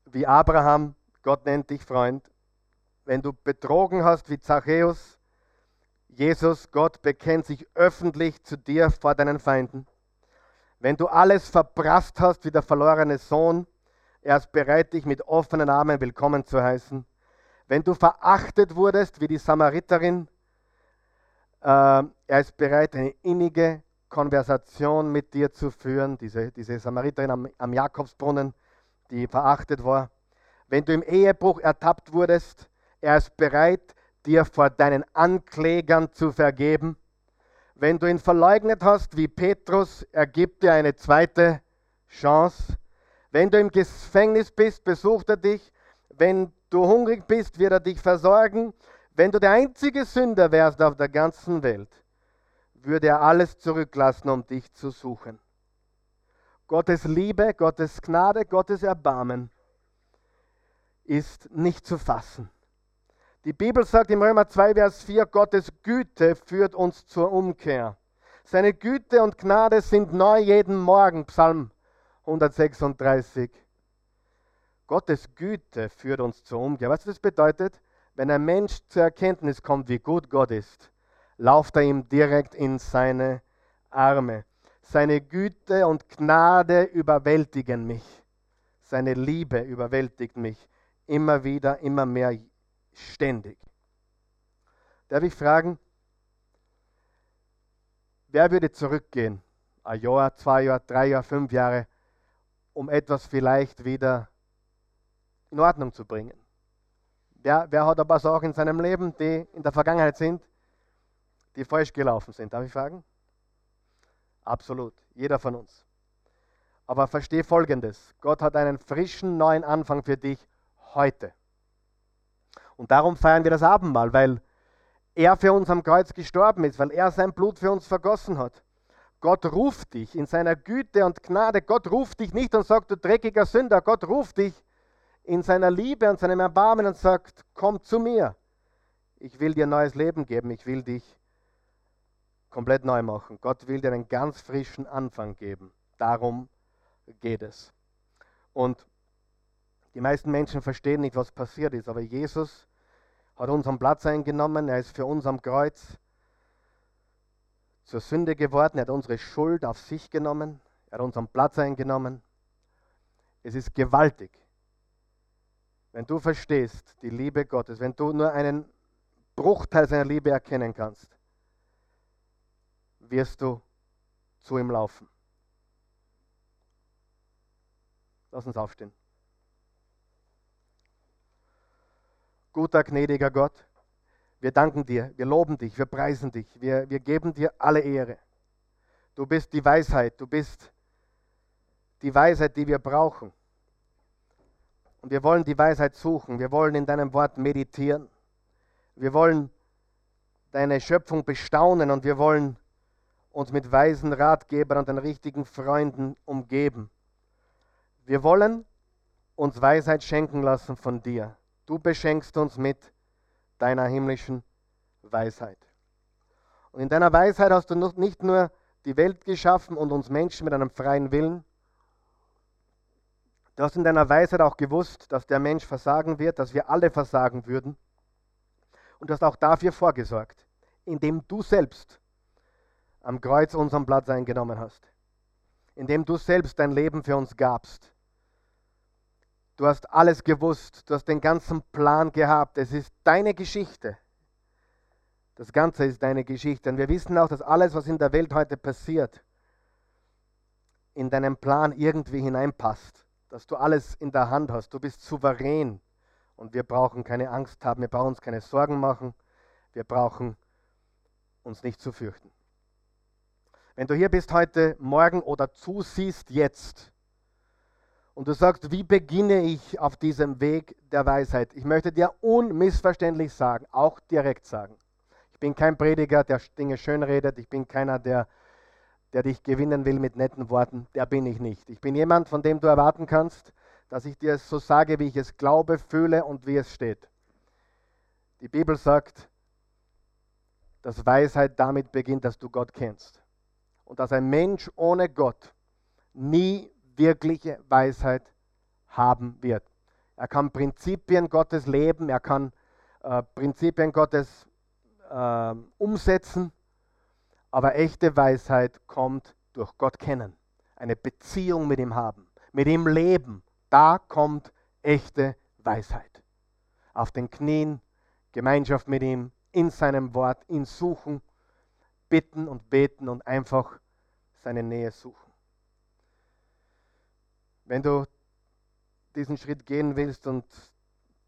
wie Abraham, Gott nennt dich Freund. Wenn du betrogen hast wie Zachäus, Jesus, Gott bekennt sich öffentlich zu dir vor deinen Feinden. Wenn du alles verprasst hast wie der verlorene Sohn, er ist bereit, dich mit offenen Armen willkommen zu heißen. Wenn du verachtet wurdest wie die Samariterin, äh, er ist bereit, eine innige Konversation mit dir zu führen. Diese, diese Samariterin am, am Jakobsbrunnen, die verachtet war. Wenn du im Ehebruch ertappt wurdest, er ist bereit, dir vor deinen Anklägern zu vergeben. Wenn du ihn verleugnet hast wie Petrus, er gibt dir eine zweite Chance. Wenn du im Gefängnis bist, besucht er dich. Wenn du hungrig bist, wird er dich versorgen. Wenn du der einzige Sünder wärst auf der ganzen Welt, würde er alles zurücklassen, um dich zu suchen. Gottes Liebe, Gottes Gnade, Gottes Erbarmen ist nicht zu fassen. Die Bibel sagt im Römer 2, Vers 4, Gottes Güte führt uns zur Umkehr. Seine Güte und Gnade sind neu jeden Morgen, Psalm 136. Gottes Güte führt uns zur Umkehr. Was das bedeutet? Wenn ein Mensch zur Erkenntnis kommt, wie gut Gott ist, lauft er ihm direkt in seine Arme. Seine Güte und Gnade überwältigen mich. Seine Liebe überwältigt mich immer wieder, immer mehr, ständig. Darf ich fragen, wer würde zurückgehen? Ein Jahr, zwei Jahre, drei Jahre, fünf Jahre, um etwas vielleicht wieder in Ordnung zu bringen? Wer, wer hat aber Sachen in seinem Leben, die in der Vergangenheit sind, die falsch gelaufen sind? Darf ich fragen? Absolut, jeder von uns. Aber verstehe Folgendes: Gott hat einen frischen neuen Anfang für dich heute. Und darum feiern wir das Abendmahl, weil er für uns am Kreuz gestorben ist, weil er sein Blut für uns vergossen hat. Gott ruft dich in seiner Güte und Gnade. Gott ruft dich nicht und sagt, du dreckiger Sünder. Gott ruft dich in seiner Liebe und seinem Erbarmen und sagt, komm zu mir. Ich will dir neues Leben geben. Ich will dich komplett neu machen. Gott will dir einen ganz frischen Anfang geben. Darum geht es. Und die meisten Menschen verstehen nicht, was passiert ist, aber Jesus hat unseren Platz eingenommen, er ist für uns am Kreuz zur Sünde geworden, er hat unsere Schuld auf sich genommen, er hat unseren Platz eingenommen. Es ist gewaltig. Wenn du verstehst die Liebe Gottes, wenn du nur einen Bruchteil seiner Liebe erkennen kannst, wirst du zu ihm laufen. Lass uns aufstehen. Guter, gnädiger Gott, wir danken dir, wir loben dich, wir preisen dich, wir, wir geben dir alle Ehre. Du bist die Weisheit, du bist die Weisheit, die wir brauchen. Und wir wollen die Weisheit suchen, wir wollen in deinem Wort meditieren, wir wollen deine Schöpfung bestaunen und wir wollen uns mit weisen Ratgebern und den richtigen Freunden umgeben. Wir wollen uns Weisheit schenken lassen von dir. Du beschenkst uns mit deiner himmlischen Weisheit. Und in deiner Weisheit hast du nicht nur die Welt geschaffen und uns Menschen mit einem freien Willen. Du hast in deiner Weisheit auch gewusst, dass der Mensch versagen wird, dass wir alle versagen würden. Und du hast auch dafür vorgesorgt. indem du selbst am Kreuz unseren Platz eingenommen hast, indem du selbst dein Leben für uns gabst. Du hast alles gewusst, du hast den ganzen Plan gehabt. Es ist deine Geschichte. Das Ganze ist deine Geschichte. Und wir wissen auch, dass alles, was in der Welt heute passiert, in deinen Plan irgendwie hineinpasst. Dass du alles in der Hand hast. Du bist souverän. Und wir brauchen keine Angst haben. Wir brauchen uns keine Sorgen machen. Wir brauchen uns nicht zu fürchten. Wenn du hier bist heute Morgen oder zusiehst jetzt und du sagst, wie beginne ich auf diesem Weg der Weisheit? Ich möchte dir unmissverständlich sagen, auch direkt sagen, bin kein Prediger, der Dinge schön redet. Ich bin keiner, der, der dich gewinnen will mit netten Worten. Der bin ich nicht. Ich bin jemand, von dem du erwarten kannst, dass ich dir es so sage, wie ich es glaube, fühle und wie es steht. Die Bibel sagt, dass Weisheit damit beginnt, dass du Gott kennst. Und dass ein Mensch ohne Gott nie wirkliche Weisheit haben wird. Er kann Prinzipien Gottes leben, er kann äh, Prinzipien Gottes äh, umsetzen, aber echte Weisheit kommt durch Gott kennen, eine Beziehung mit ihm haben, mit ihm leben. Da kommt echte Weisheit. Auf den Knien, Gemeinschaft mit ihm, in seinem Wort, ihn suchen, bitten und beten und einfach seine Nähe suchen. Wenn du diesen Schritt gehen willst und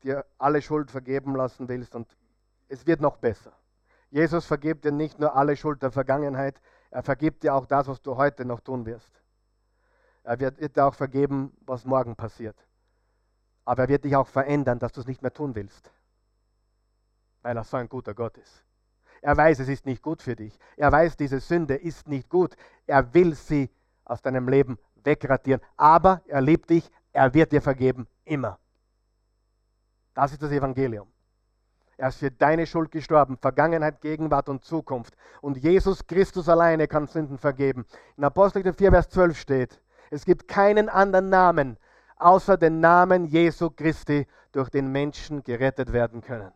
dir alle Schuld vergeben lassen willst und es wird noch besser. Jesus vergibt dir nicht nur alle Schuld der Vergangenheit, er vergibt dir auch das, was du heute noch tun wirst. Er wird dir auch vergeben, was morgen passiert. Aber er wird dich auch verändern, dass du es nicht mehr tun willst. Weil er so ein guter Gott ist. Er weiß, es ist nicht gut für dich. Er weiß, diese Sünde ist nicht gut. Er will sie aus deinem Leben wegradieren. Aber er liebt dich, er wird dir vergeben, immer. Das ist das Evangelium. Er ist für deine Schuld gestorben, Vergangenheit, Gegenwart und Zukunft. Und Jesus Christus alleine kann Sünden vergeben. In Apostel 4, Vers 12 steht, es gibt keinen anderen Namen, außer den Namen Jesu Christi, durch den Menschen gerettet werden können.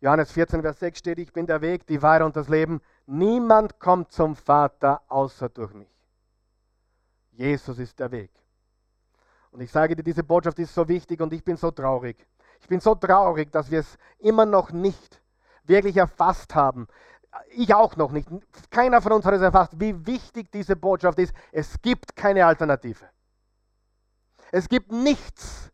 Johannes 14, Vers 6 steht, ich bin der Weg, die Wahrheit und das Leben. Niemand kommt zum Vater außer durch mich. Jesus ist der Weg. Und ich sage dir, diese Botschaft ist so wichtig und ich bin so traurig. Ich bin so traurig, dass wir es immer noch nicht wirklich erfasst haben. Ich auch noch nicht. Keiner von uns hat es erfasst, wie wichtig diese Botschaft ist. Es gibt keine Alternative. Es gibt nichts,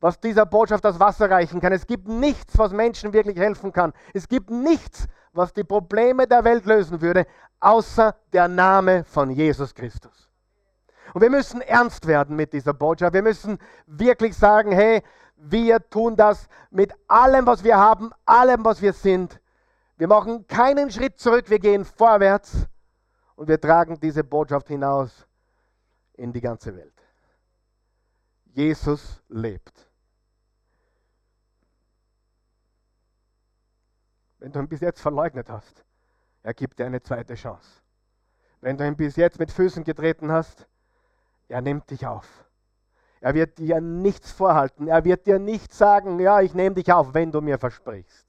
was dieser Botschaft das Wasser reichen kann. Es gibt nichts, was Menschen wirklich helfen kann. Es gibt nichts, was die Probleme der Welt lösen würde, außer der Name von Jesus Christus. Und wir müssen ernst werden mit dieser Botschaft. Wir müssen wirklich sagen, hey, wir tun das mit allem, was wir haben, allem, was wir sind. Wir machen keinen Schritt zurück, wir gehen vorwärts und wir tragen diese Botschaft hinaus in die ganze Welt. Jesus lebt. Wenn du ihn bis jetzt verleugnet hast, er gibt dir eine zweite Chance. Wenn du ihn bis jetzt mit Füßen getreten hast, er nimmt dich auf. Er wird dir nichts vorhalten. Er wird dir nicht sagen, ja, ich nehme dich auf, wenn du mir versprichst.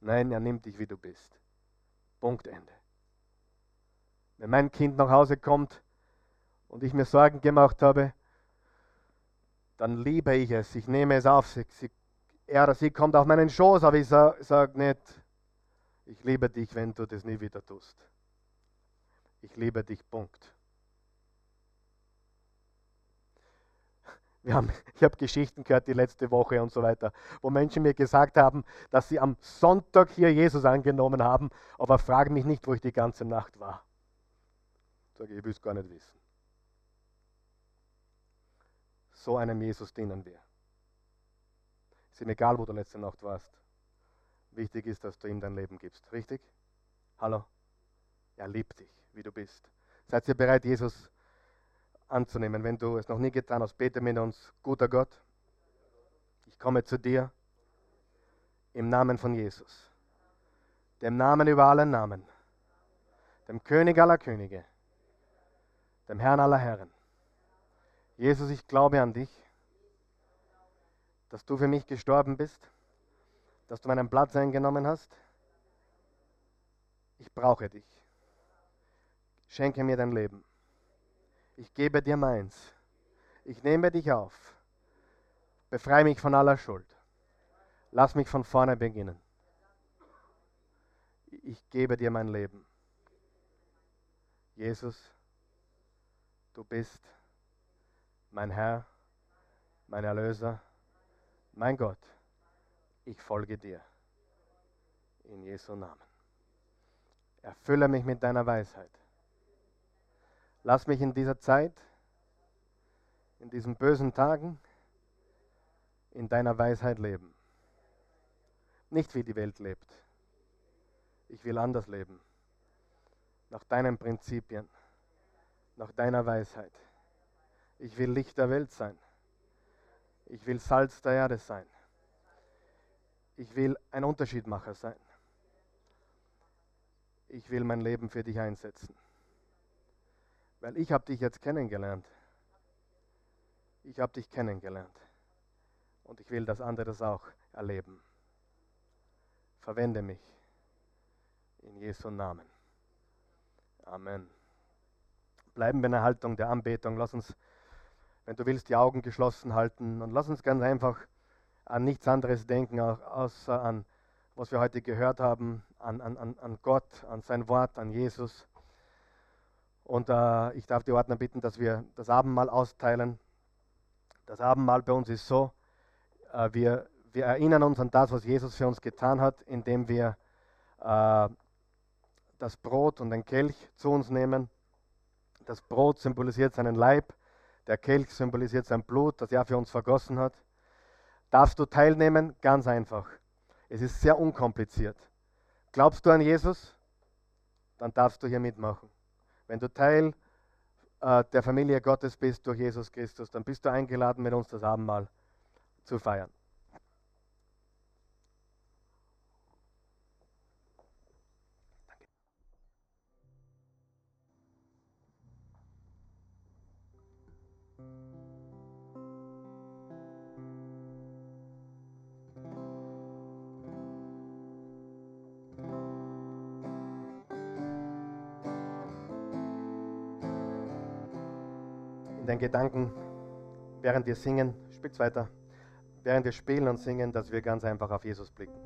Nein, er nimmt dich, wie du bist. Punkt Ende. Wenn mein Kind nach Hause kommt und ich mir Sorgen gemacht habe, dann liebe ich es. Ich nehme es auf. Sie, sie, er oder sie kommt auf meinen Schoß, aber ich sage sag nicht, ich liebe dich, wenn du das nie wieder tust. Ich liebe dich, Punkt. Haben, (laughs) ich habe Geschichten gehört die letzte Woche und so weiter, wo Menschen mir gesagt haben, dass sie am Sonntag hier Jesus angenommen haben, aber fragen mich nicht, wo ich die ganze Nacht war. Ich sage, ich will es gar nicht wissen. So einem Jesus dienen wir. Ist ihm egal, wo du letzte Nacht warst. Wichtig ist, dass du ihm dein Leben gibst. Richtig? Hallo? Er liebt dich, wie du bist. Seid ihr bereit, Jesus anzunehmen. Wenn du es noch nie getan hast, bete mit uns, guter Gott, ich komme zu dir im Namen von Jesus, dem Namen über alle Namen, dem König aller Könige, dem Herrn aller Herren. Jesus, ich glaube an dich, dass du für mich gestorben bist, dass du meinen Platz eingenommen hast. Ich brauche dich. Schenke mir dein Leben. Ich gebe dir meins. Ich nehme dich auf. Befreie mich von aller Schuld. Lass mich von vorne beginnen. Ich gebe dir mein Leben. Jesus, du bist mein Herr, mein Erlöser, mein Gott. Ich folge dir. In Jesu Namen. Erfülle mich mit deiner Weisheit. Lass mich in dieser Zeit, in diesen bösen Tagen, in deiner Weisheit leben. Nicht wie die Welt lebt. Ich will anders leben. Nach deinen Prinzipien. Nach deiner Weisheit. Ich will Licht der Welt sein. Ich will Salz der Erde sein. Ich will ein Unterschiedmacher sein. Ich will mein Leben für dich einsetzen. Weil ich habe dich jetzt kennengelernt. Ich habe dich kennengelernt. Und ich will, dass andere das auch erleben. Verwende mich. In Jesu Namen. Amen. Bleiben wir in der Haltung der Anbetung. Lass uns, wenn du willst, die Augen geschlossen halten und lass uns ganz einfach an nichts anderes denken, außer an, was wir heute gehört haben, an, an, an Gott, an sein Wort, an Jesus. Und äh, ich darf die Ordner bitten, dass wir das Abendmahl austeilen. Das Abendmahl bei uns ist so, äh, wir, wir erinnern uns an das, was Jesus für uns getan hat, indem wir äh, das Brot und den Kelch zu uns nehmen. Das Brot symbolisiert seinen Leib, der Kelch symbolisiert sein Blut, das er für uns vergossen hat. Darfst du teilnehmen? Ganz einfach. Es ist sehr unkompliziert. Glaubst du an Jesus? Dann darfst du hier mitmachen. Wenn du Teil äh, der Familie Gottes bist durch Jesus Christus, dann bist du eingeladen, mit uns das Abendmahl zu feiern. In den Gedanken, während wir singen, spielt weiter, während wir spielen und singen, dass wir ganz einfach auf Jesus blicken.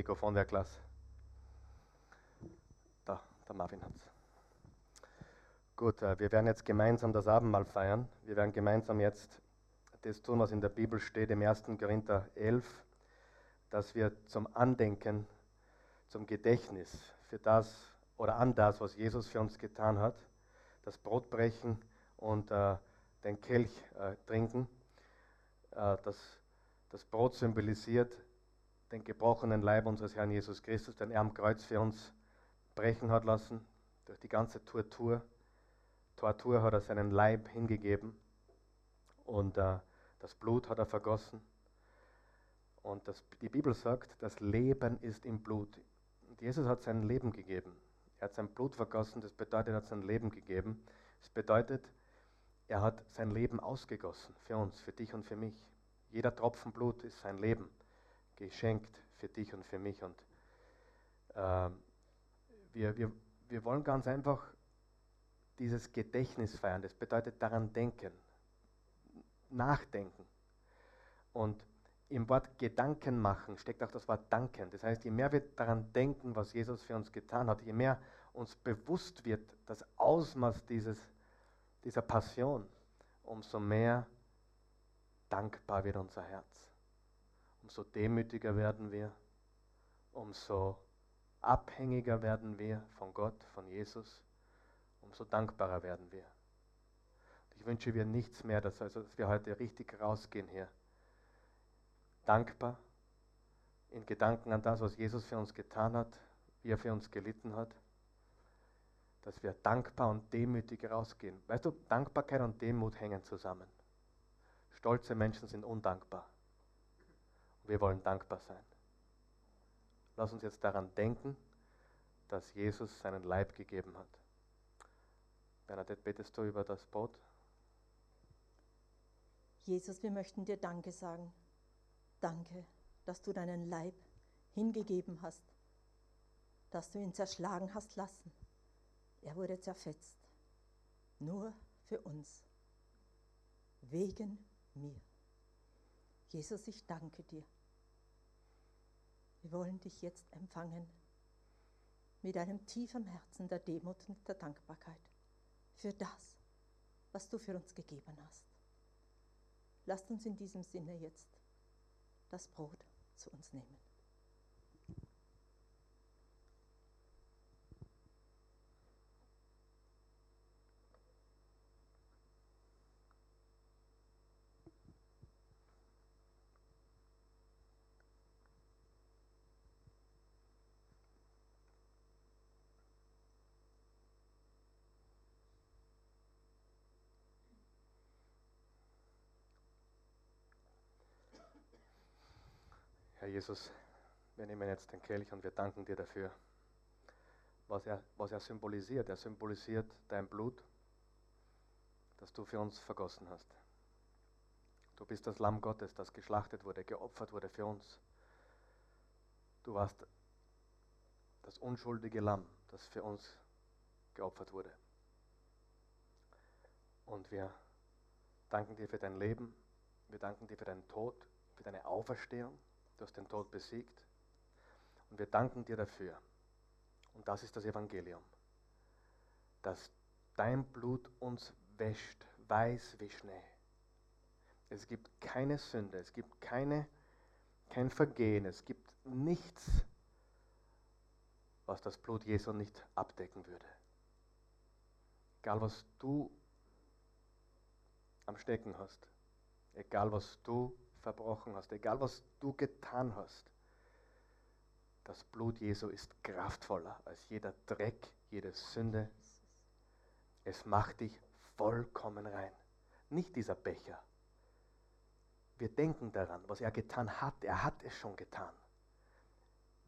Mikrofon wäre klasse. Da, der Marvin hat's. Gut, äh, wir werden jetzt gemeinsam das Abendmahl feiern. Wir werden gemeinsam jetzt das tun, was in der Bibel steht, im 1. Korinther 11, dass wir zum Andenken, zum Gedächtnis für das oder an das, was Jesus für uns getan hat, das Brot brechen und äh, den Kelch äh, trinken. Äh, das, das Brot symbolisiert den gebrochenen Leib unseres Herrn Jesus Christus, den er am Kreuz für uns brechen hat lassen, durch die ganze Tortur. Tortur hat er seinen Leib hingegeben und äh, das Blut hat er vergossen. Und das, die Bibel sagt, das Leben ist im Blut. Und Jesus hat sein Leben gegeben. Er hat sein Blut vergossen, das bedeutet, er hat sein Leben gegeben. Das bedeutet, er hat sein Leben ausgegossen für uns, für dich und für mich. Jeder Tropfen Blut ist sein Leben geschenkt für dich und für mich. Und äh, wir, wir, wir wollen ganz einfach dieses Gedächtnis feiern. Das bedeutet daran denken, nachdenken. Und im Wort Gedanken machen steckt auch das Wort danken. Das heißt, je mehr wir daran denken, was Jesus für uns getan hat, je mehr uns bewusst wird das Ausmaß dieses, dieser Passion, umso mehr dankbar wird unser Herz. Umso demütiger werden wir, umso abhängiger werden wir von Gott, von Jesus, umso dankbarer werden wir. Ich wünsche mir nichts mehr, dass, also, dass wir heute richtig rausgehen hier. Dankbar in Gedanken an das, was Jesus für uns getan hat, wie er für uns gelitten hat. Dass wir dankbar und demütig rausgehen. Weißt du, Dankbarkeit und Demut hängen zusammen. Stolze Menschen sind undankbar. Wir wollen dankbar sein. Lass uns jetzt daran denken, dass Jesus seinen Leib gegeben hat. Bernadette, betest du über das Brot? Jesus, wir möchten dir Danke sagen. Danke, dass du deinen Leib hingegeben hast, dass du ihn zerschlagen hast lassen. Er wurde zerfetzt, nur für uns, wegen mir. Jesus, ich danke dir. Wir wollen dich jetzt empfangen mit einem tiefen Herzen der Demut und der Dankbarkeit für das, was du für uns gegeben hast. Lasst uns in diesem Sinne jetzt das Brot zu uns nehmen. Jesus, wir nehmen jetzt den Kelch und wir danken dir dafür, was er, was er symbolisiert. Er symbolisiert dein Blut, das du für uns vergossen hast. Du bist das Lamm Gottes, das geschlachtet wurde, geopfert wurde für uns. Du warst das unschuldige Lamm, das für uns geopfert wurde. Und wir danken dir für dein Leben, wir danken dir für deinen Tod, für deine Auferstehung. Du hast den Tod besiegt. Und wir danken dir dafür. Und das ist das Evangelium. Dass dein Blut uns wäscht, weiß wie Schnee. Es gibt keine Sünde, es gibt keine, kein Vergehen, es gibt nichts, was das Blut Jesu nicht abdecken würde. Egal was du am Stecken hast, egal was du verbrochen hast, egal was du getan hast, das Blut Jesu ist kraftvoller als jeder Dreck, jede Sünde. Es macht dich vollkommen rein. Nicht dieser Becher. Wir denken daran, was er getan hat. Er hat es schon getan.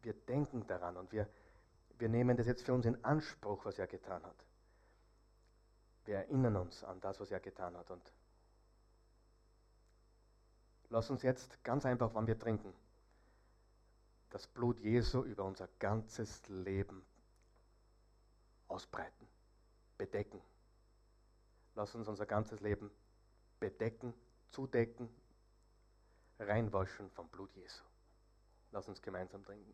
Wir denken daran und wir, wir nehmen das jetzt für uns in Anspruch, was er getan hat. Wir erinnern uns an das, was er getan hat. Und Lass uns jetzt ganz einfach, wann wir trinken, das Blut Jesu über unser ganzes Leben ausbreiten, bedecken. Lass uns unser ganzes Leben bedecken, zudecken, reinwaschen vom Blut Jesu. Lass uns gemeinsam trinken.